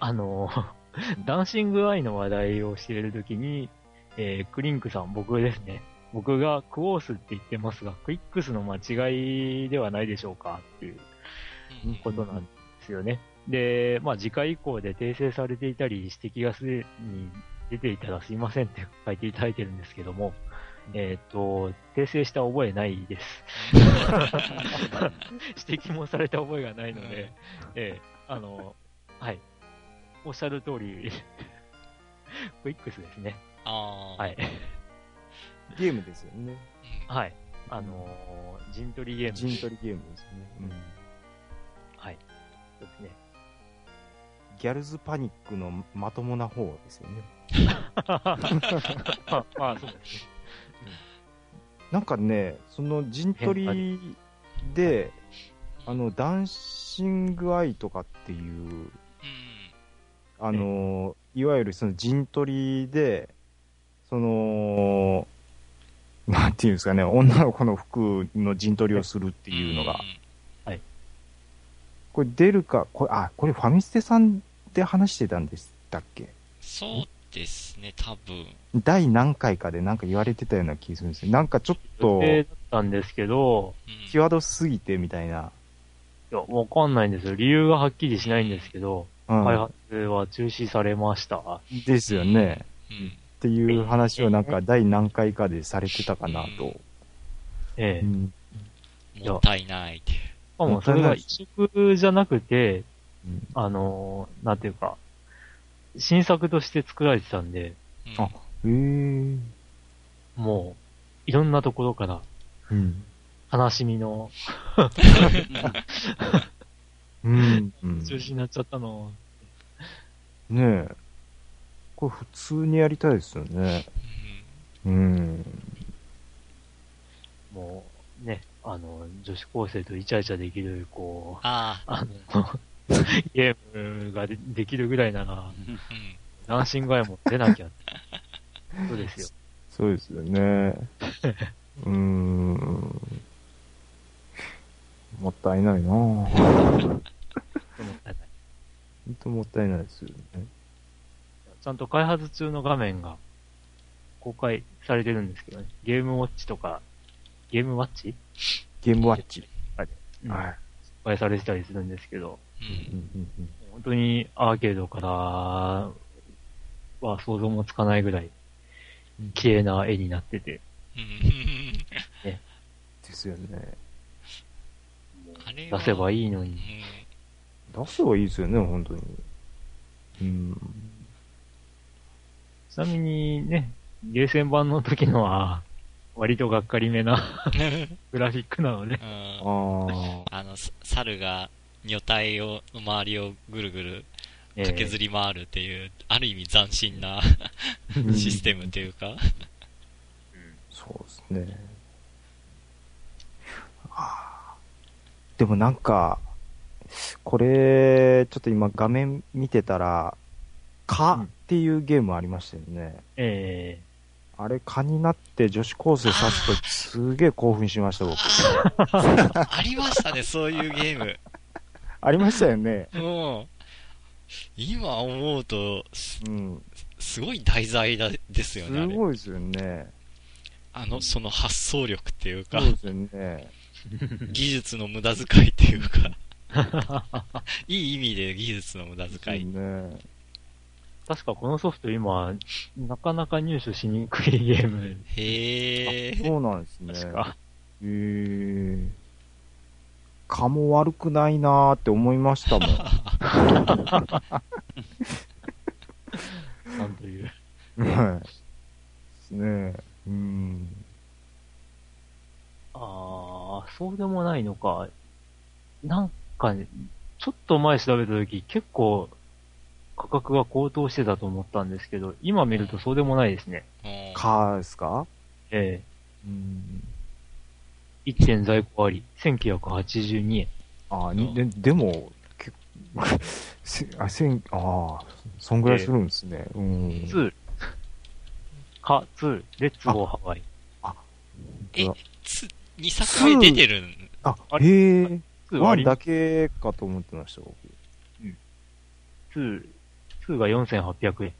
あの、ダンシングアイの話題をしているときに、えークリンクさん、僕ですね。僕がクオースって言ってますが、クイックスの間違いではないでしょうか？っていううんことなんですよね。で、まあ次回以降で訂正されていたり、指摘がすでに出ていたらすいませんって書いていただいてるんですけども、えーっと、訂正した覚えないです。指摘もされた覚えがないので、ええあの、はい。おっしゃる通り、クイックスですね。ああ。はい。ゲームですよね。うん。はい。あのー、陣取りゲーム。陣取りゲームですよね。はい。そうですね。ギャルズパニックのまともな方ですよね。まあ、まあ、そうですね。なんかね、その陣取りで、あの、ダンシングアイとかっていう、うん。あの、いわゆるその陣取りで、その、なんていうんですかね、女の子の服の陣取りをするっていうのが、これ出るか、これ、あ、これファミステさんで話してたんでしたっけ？そうですね、多分。第何回かでなんか言われてたような気がするんですよ。なんかちょっとだったんですけど、うん際どすぎてみたいな。いや、わかんないんですよ。理由がはっきりしないんですけど、うん開発は中止されました。ですよね。うん。っていう話をなんか第何回かでされてたかなと。ええうんもったいないって。しかもそれが移植じゃなくて、うんあのー、なんていうか、新作として作られてたんで、うんあへえ。もう、いろんなところから、うん。悲しみの うん。うん中止になっちゃったの。ねえ。これ普通にやりたいですよね。うん。もう、ね、あの、女子高生とイチャイチャできる、こう、ああ、あの、ゲームがでできるぐらいなら、うん。ダンシングアイも出なきゃって。そうですよ。そうですよね。うーん。もったいないなぁ。思ったね本当もったいないですよね。ちゃんと開発中の画面が公開されてるんですけどね。ゲームウォッチとか、ゲームワッチ？ゲームワッチ。うんはい。公開されてたりするんですけど、う。うんんうんうん本当にアーケードからは想像もつかないぐらい綺麗な絵になってて、うん。ですよね。出せばいいのうんに。出せばいいですよね、本当に。うん。ちなみにね、ゲーセン版の時のは、割とがっかりめな グラフィックなので、うんああ。あの、さ猿が女体を、の周りをぐるぐるえー駆けずり回るっていう、ある意味斬新なシステムというか、そうですね。あーでもなんか、これ、ちょっと今画面見てたら、蚊っていうゲームありましたよね。えあれ、蚊になって女子高生刺すとすげえ興奮しました、僕。ありましたね、そういうゲーム。ありましたよね。うん。今思うと、すうん。すごい題材だですよね、あすれ。ごいですよね。あの、その発想力っていうかそ、うですよね。技術の無駄遣いっていうか、いい意味で技術の無駄遣い。ね。確かこのソフト今、なかなか入手しにくいゲーム、へえ。そうなんですね。確か。へえ。蚊も悪くないなーって思いましたもん。なんという。はい。ですね。うん。ああ、そうでもないのか。なんかね、ちょっと前調べたとき、結構価格が高騰してたと思ったんですけど、今見るとそうでもないですね。うん蚊ですか？えうん。え1点在庫あり、1982円。あにで、でも、結構、せあ、せん、ああ、そんぐらいするんですね。うん。2、か、2、レッツゴーハワイ。えつ、2作目出てるん？ああ、れ？へえ。2ありワンだけかと思ってました、僕。2、2が4800円。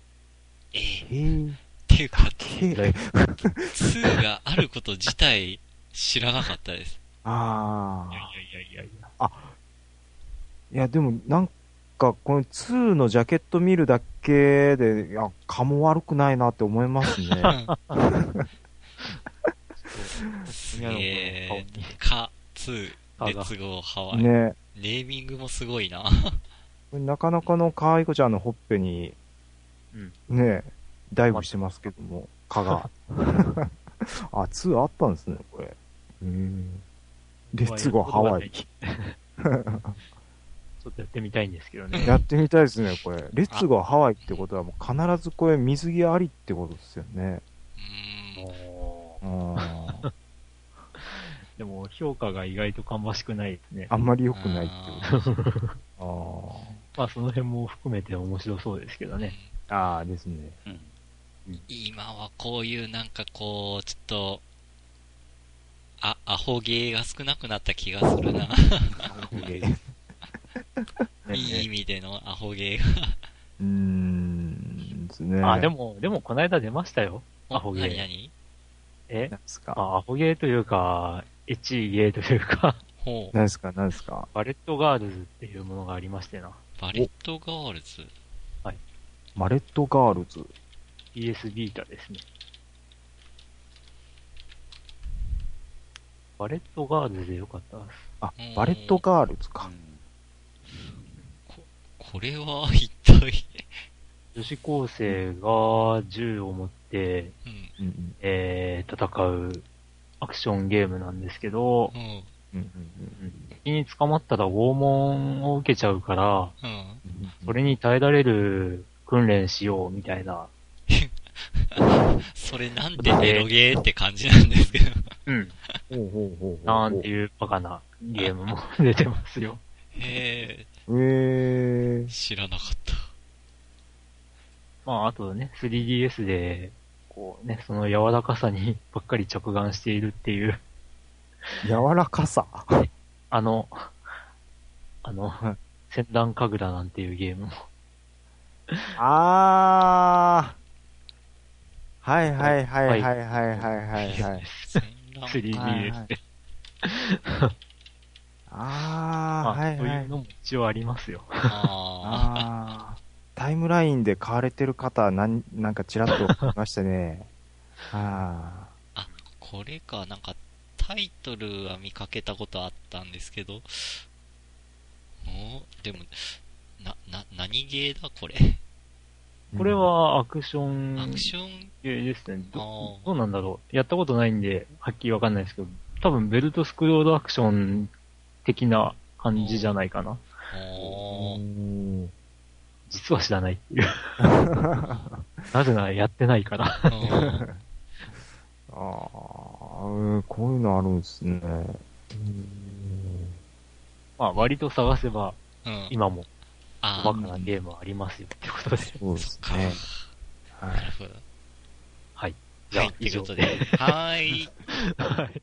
ええ。っていうか、けだい2があること自体知らなかったです。ああ。いやいやいやいや。いや、でも、なんか、この2のジャケット見るだけで、いや、蚊も悪くないなって思いますね。す女の子の顔げにー。か、2、あがレッツゴーハワイ。ね。ネーミングもすごいな。なかなかの可愛い子ちゃんのほっぺに、うんね、ダイブしてますけども、蚊が。あ、2あったんですね、これ。うん。レッツゴーハワイ。ちょっとやってみたいんですけどね。やってみたいですね、これ。レッツゴーハワイってことはもう必ずこれ水着ありってことですよね。うーん。もあ ーうでも評価が意外と芳しくないですね。あんまり良くないってことです。あーまあその辺も含めて面白そうですけどね。あーですね。今はこういうなんかこう、ちょっと、あ、アホゲーが少なくなった気がするな。いい意味でのアホゲーが。うーん、ですね。あ、で、も、でもこの間出ましたよ。アホゲー何何？え？何ですか？あアホゲーというか、エッチゲーというか、ほう。何ですか？何ですか？バレットガールズっていうものがありましてな。バレットガールズ？バレットガールズ？PS ビータですね。バレットガールズでよかったです。あうん、バレットガールズか。これは一体、女子高生が銃を持って、うん。うんうんえー、戦うアクションゲームなんですけど、うん。うんうんうん敵に捕まったら拷問を受けちゃうから、うん。うんそれに耐えられる訓練しようみたいな。それなんでエロゲーって感じなんですけど。うん。なんていうバカなゲームも出てますよ。へえーえ、。知らなかった。まあ、あとね、3DS で、こうね、その柔らかさに ばっかり着眼しているっていう、柔らかさ？あの、あのはい、戦乱神楽なんていうゲームも。あー。はいはいはいはいはいはいはいはい。戦乱 3DS で。あー、まあ、はいはいそういう。のも一応ありますよ。あ。タイムラインで買われてる方、なん、なんかちらっと見ましたね。ああ、これか、なんか、タイトルは見かけたことあったんですけど、おでも、な、な、何ゲーだこれ？ー。これはアクションアクション、ゲーですね。どどうなんだろう。やったことないんで、はっきりわかんないですけど、多分ベルトスクロールアクション的な感じじゃないかな。うおーん。実は知らないっていう。なぜならやってないから。うんあー、こういうのあるんですね。うんまあ割と探せば、うん。今もあバカなゲームはありますよってことで。そうですか。ね。はいなるほど。はい。じはい、ゃあ、という以上ことで。はーい。はい。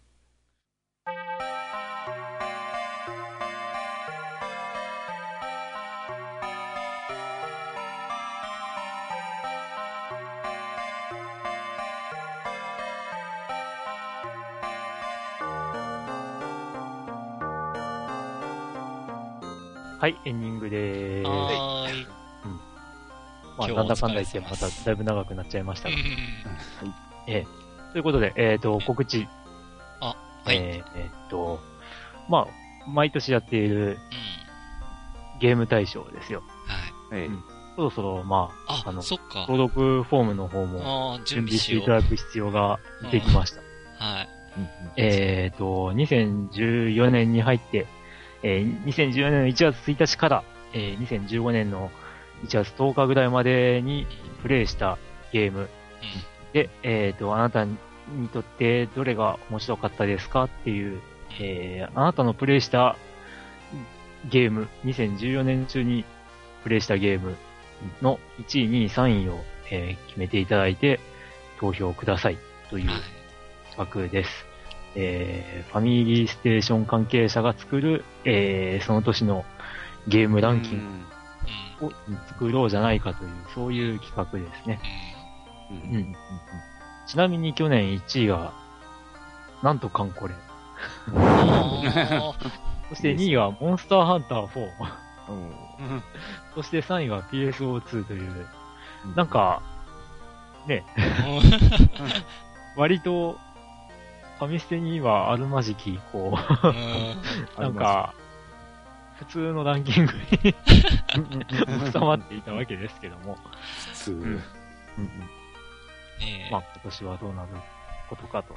はい、エンディングでーす。はーい。まあ、今日はなんだかんだ言って、まただいぶ長くなっちゃいましたが。うんええ。ということで、えっ、と、告知。あ、はい。えーえーっと、まあ、毎年やっているうん。ゲーム大賞ですよ。はい。ええうんそろそろ、まあ、あ、あの、そっか。登録フォームの方もああ、準備しして。いただく必要が出てきました。はい。えっと、2014年に入って、えー2014年の1月1日から、えー2015年の1月10日ぐらいまでにプレイしたゲームで、えっ、と、あなたにとってどれが面白かったですかっていう、えーあなたのプレイしたゲーム、2014年中にプレイしたゲームの1位、2位、3位を、えー決めていただいて投票くださいというはい。企画です。えーファミリーステーション関係者が作る、えーその年のゲームランキンうん。グを作ろうじゃないかという、そういう企画ですね。うん。うん。ちなみに去年1位が、なんとカンコレ。そして2位はモンスターハンター4。うん。そして3位は PSO2 という、なんか、ね、ー割と、ファミステにはあるまじき、こう、うん。なんか、普通のランキングに 収まっていたわけですけども、普通。ん。ねえ。まあ今年はどうなることかと。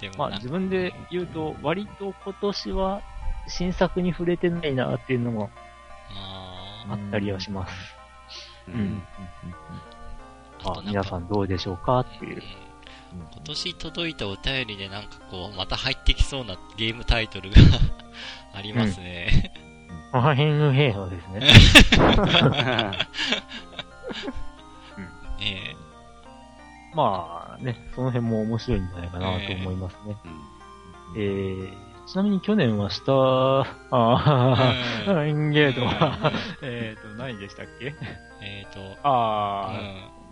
でもなんかまあ自分で言うと、割と今年は新作に触れてないなっていうのもああったりはします。ううん。あ皆さんどうでしょうかっていう。今年届いたお便りでなんかこう、また入ってきそうなゲームタイトルが ありますね。マーヘングヘイのですね。ね まあね、その辺も面白いんじゃないかなと思いますね。えー、ちなみに去年は下、あえ。ー、エンゲートうはん、えっと、何でしたっけ？えっと、うあ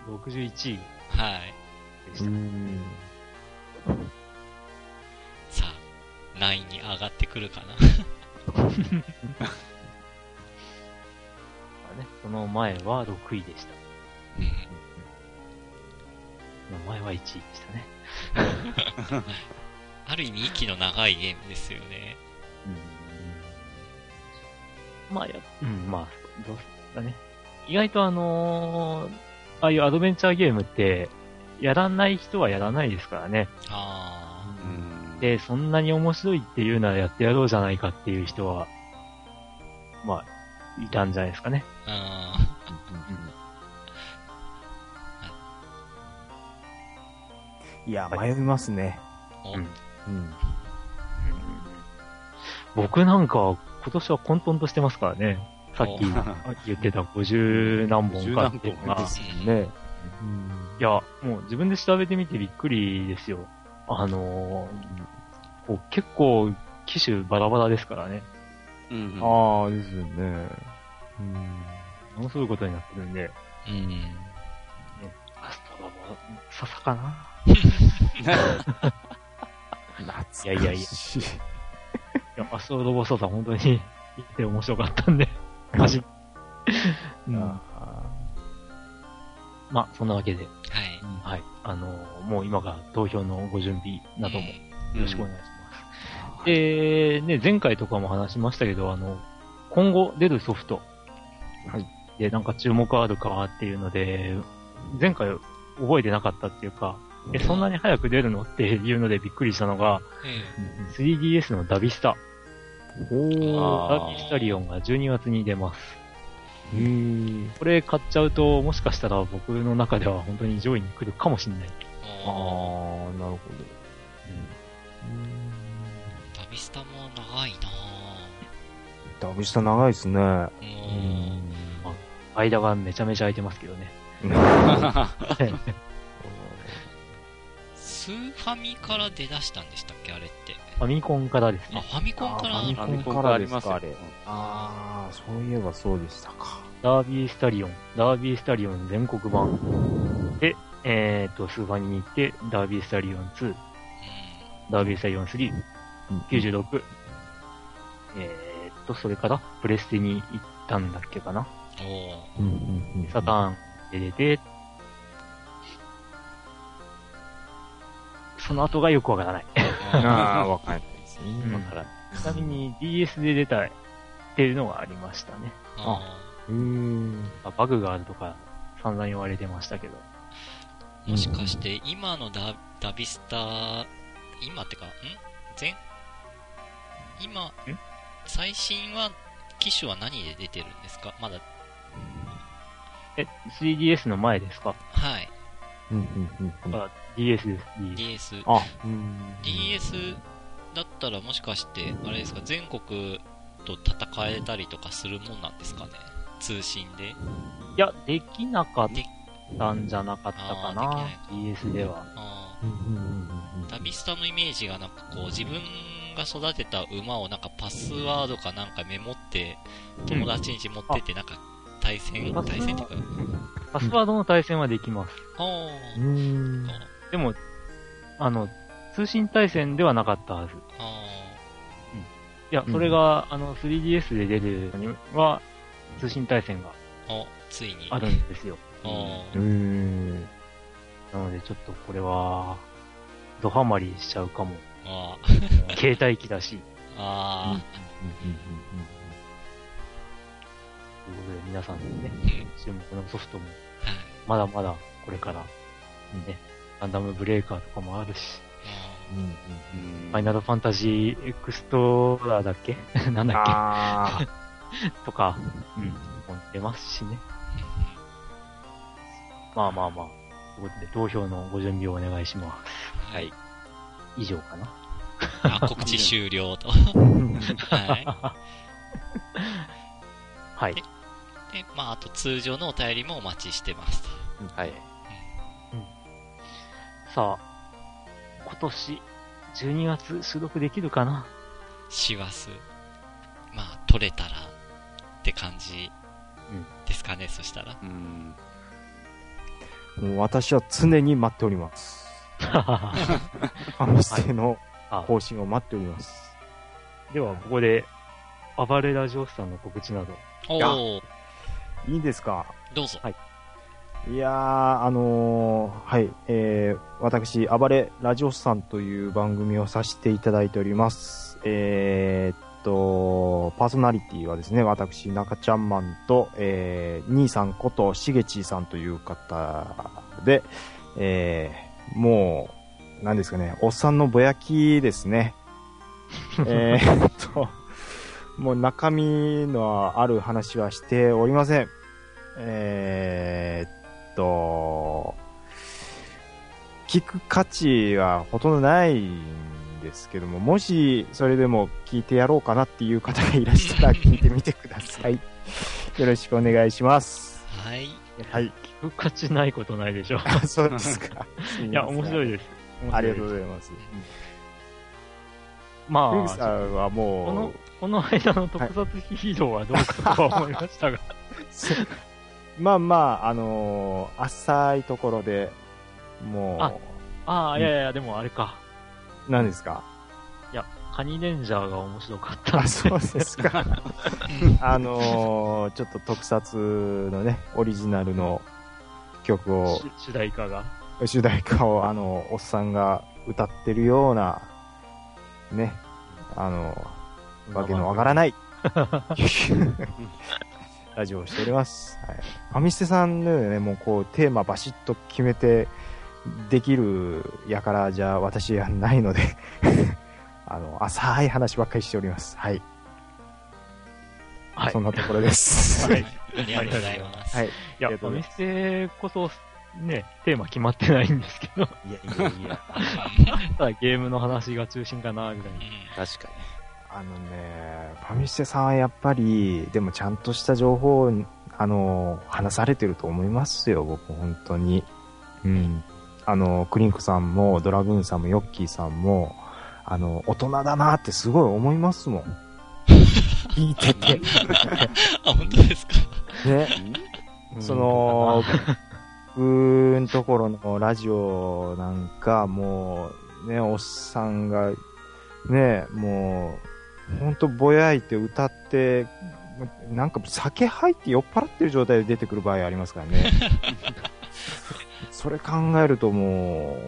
ん。ー、61位はい。でした。ん。さあ、何位に上がってくるかな。ま あね、その前は6位でした。うんその前は1位でしたね。ある意味息の長いゲームですよね。まあ、や、うん、まあ、どうだね。意外とあのーああいうアドベンチャーゲームって、やらない人はやらないですからね。あうんで、そんなに面白いっていうならやってやろうじゃないかっていう人は、まあ、いたんじゃないですかね。あ。いや、迷いますね。うん。おうんうん。僕なんか、今年は混沌としてますからね。さっき言ってた50何本かっていうのが。ね。うん。いや、もう自分で調べてみてびっくりですよ。あのーこう結構、機種バラバラですからね。うんああ、ですよね。うん。ものすごいことになってるんで、うん。アストラボ、笹かな懐かしい。いやいやいやいや、アストロボサさん本当に言って面白かったんで、マジ。うん、あまあ、そんなわけで、はい。はい。あのーもう今から投票のご準備などもよろしくお願いします。で、ね、前回とかも話しましたけど、あの、今後出るソフト。はい。で、なんか注目あるかっていうので、前回覚えてなかったっていうか、え、そんなに早く出るのっていうのでびっくりしたのが、え 3DS のダビスタ。おー。ダビスタリオンが12月に出ます。これ買っちゃうと、もしかしたら僕の中では本当に上位に来るかもしれない。ああ、あなるほど。ダビスタも長いなダビスタ長いですね。ぁ。う。うんん。間がめちゃめちゃ空いてますけどね。スーファミから出だしたんでしたっけあれって。ファミコンからですあ、ね。ファミコンから。あファミコンかからですかあれ。りますよ。ああ、そういえばそうでしたか。ダービースタリオン、ダービースタリオン全国版。で、えっ、と、スーファミに行って、ダービースタリオン2、ダービースタリオン3、うん。96、えと、それからプレステに行ったんだっけかな。おおうんうんうん。サターンで出て、その後がよくわからない。ー。ああ、わかんないですね。うんわからん。ちなみに DS で出たっていうのがありましたね。あうーん。あバグがあるとか散々言われてましたけど。ーもしかして、今のダダビスタ、今ってか、ん？前、今、最新は、機種は何で出てるんですか？まだ、え、3DS の前ですか？はい。うんうんうんうん。あ DS です、DS。DS。あ、うん。DS だったらもしかして、あれですか、全国と戦えたりとかするもんなんですかね？通信で？いや、できなかったんじゃなかったかなできないか、DS では。あうんうんうんーダビスタのイメージがなんかこう、自分が育てた馬をなんかパスワードかなんかメモって、友達に持ってってなんか対戦、あ対戦っていうか、パスワードの対戦はできます。あうん。でも、あの、通信対戦ではなかったはず。あいや、うん。それが、あの、3DS で出るのには、通信対戦がー、あ、ついに。あるんですよ。あうーん。なので、ちょっとこれは、ドハマりしちゃうかも。あ、携帯機だし。あということで、皆さん。ね、ー、うん、注目のソフトも、はい。まだまだこれから、ね、ガンダムブレーカーとかもあるし、あうんうんファイナルファンタジーエクストラだっけ？なんだっあけ とか、うん、出ますしね。まあまあまあ。ということで、投票のご準備をお願いしまーはい。す。以上かな。あ、告知終了と。ー はい。はい。で、まあ、あと通常のお便りもお待ちしてますと。はい。さあ、今年、12月収録できるかな？師走。まあ、取れたらって感じうんですかね、そしたら。うん。もう私は常に待っております。ファミステのあ更新を待っております。では、ここで、暴れラジオスさんの告知など。やおおいいですか？どうぞ。いやー、あのーはい、えー、私、暴れラジオスさんという番組をさせていただいております。えーっと、パーソナリティはですね、私、中ちゃんマンと、えー、兄さんこと、しげちーさんという方で、えー、もう、何ですかね、おっさんのぼやきですね。えーっと、もう中身のある話はしておりません。えーっと、聞く価値はほとんどないんですけども、もしそれでも聞いてやろうかなっていう方がいらしたら聞いてみてください。よろしくお願いします。はい。はい。聞く価値ないことないでしょ。あそうですか。いや、面白いい。です。ありがとううございます。まフグさあ、んはこのもう、、この間の特撮ヒーローはどうかとは思いましたが。まあまあ、あのー浅いところで、もあああ、いやいや、でもあれか。う、何ですか？いや、カニレンジャーが面白かったんあ、で。そうですか。あのーちょっと特撮のね、オリジナルの曲を、主主題歌が。主題歌を、あの、おっさんが歌ってるような、ね、あの、わけのわからない、ラジオをしております。はい。ファミステさんのようにね、もうこう、テーマバシッと決めて、できるやからじゃ私はないので、あの、浅い話ばっかりしております。はい。はいそんなところです。はい。ありがとうございます。はい。いや、お店こそ、ね、テーマ決まってないんですけど、いやいやいや。ただゲームの話が中心かな、ぐらいうん。確かあのね、ファミステさんはやっぱり、でもちゃんとした情報を、あの、話されてると思いますよ、僕、本当に。うん。あの、クリンクさんも、ドラグーンさんも、ヨッキーさんも、あの、大人だなってすごい思いますもん。聞いてて。あ、本当ですか？ね。に。その、僕んところのラジオなんか、もう、ね、おっさんが、ね、もう、ほんとぼやいて歌って、なんか酒入って酔っ払ってる状態で出てくる場合ありますからね。それ考えるとも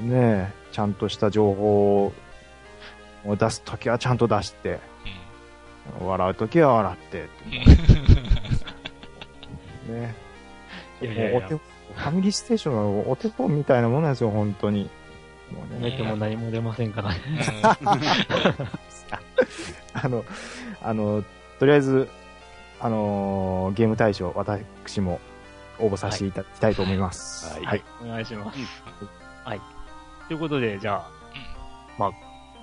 う、ねちゃんとした情報を出すときはちゃんと出して、笑うときは笑ってって ね。いやいやいやもうお手ファミリーステーションのお手本みたいなものなんですよ、本当に。もうね寝ても何も出ませんからね。あの、あの、とりあえず、あのーゲーム大賞、私も応募させていただきたいと思います。はいはい。お願いします。はい。ということで、じゃあ、まあ、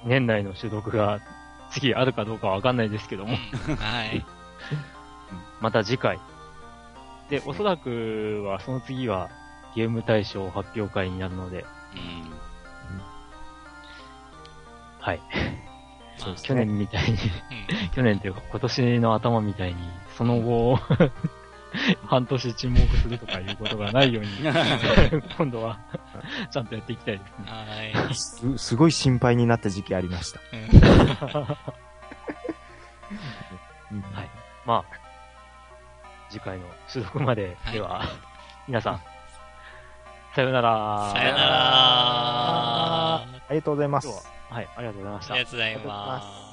年内の収録が次あるかどうかはわかんないですけども、はい。また次回。で、おそらくはその次はゲーム大賞発表会になるので、うん。はい。そう去年みたいに、うん去年というか今年の頭みたいに、その後、半年沈黙するとかいうことがないように、今度は、ちゃんとやっていきたいですね。はい。す、すごい心配になった時期ありました。はい。まあ、次回の収録まで、はいでは、皆さん、さよなら。さよならありがとうございますはい、ありがとうございましたありが。とうございます。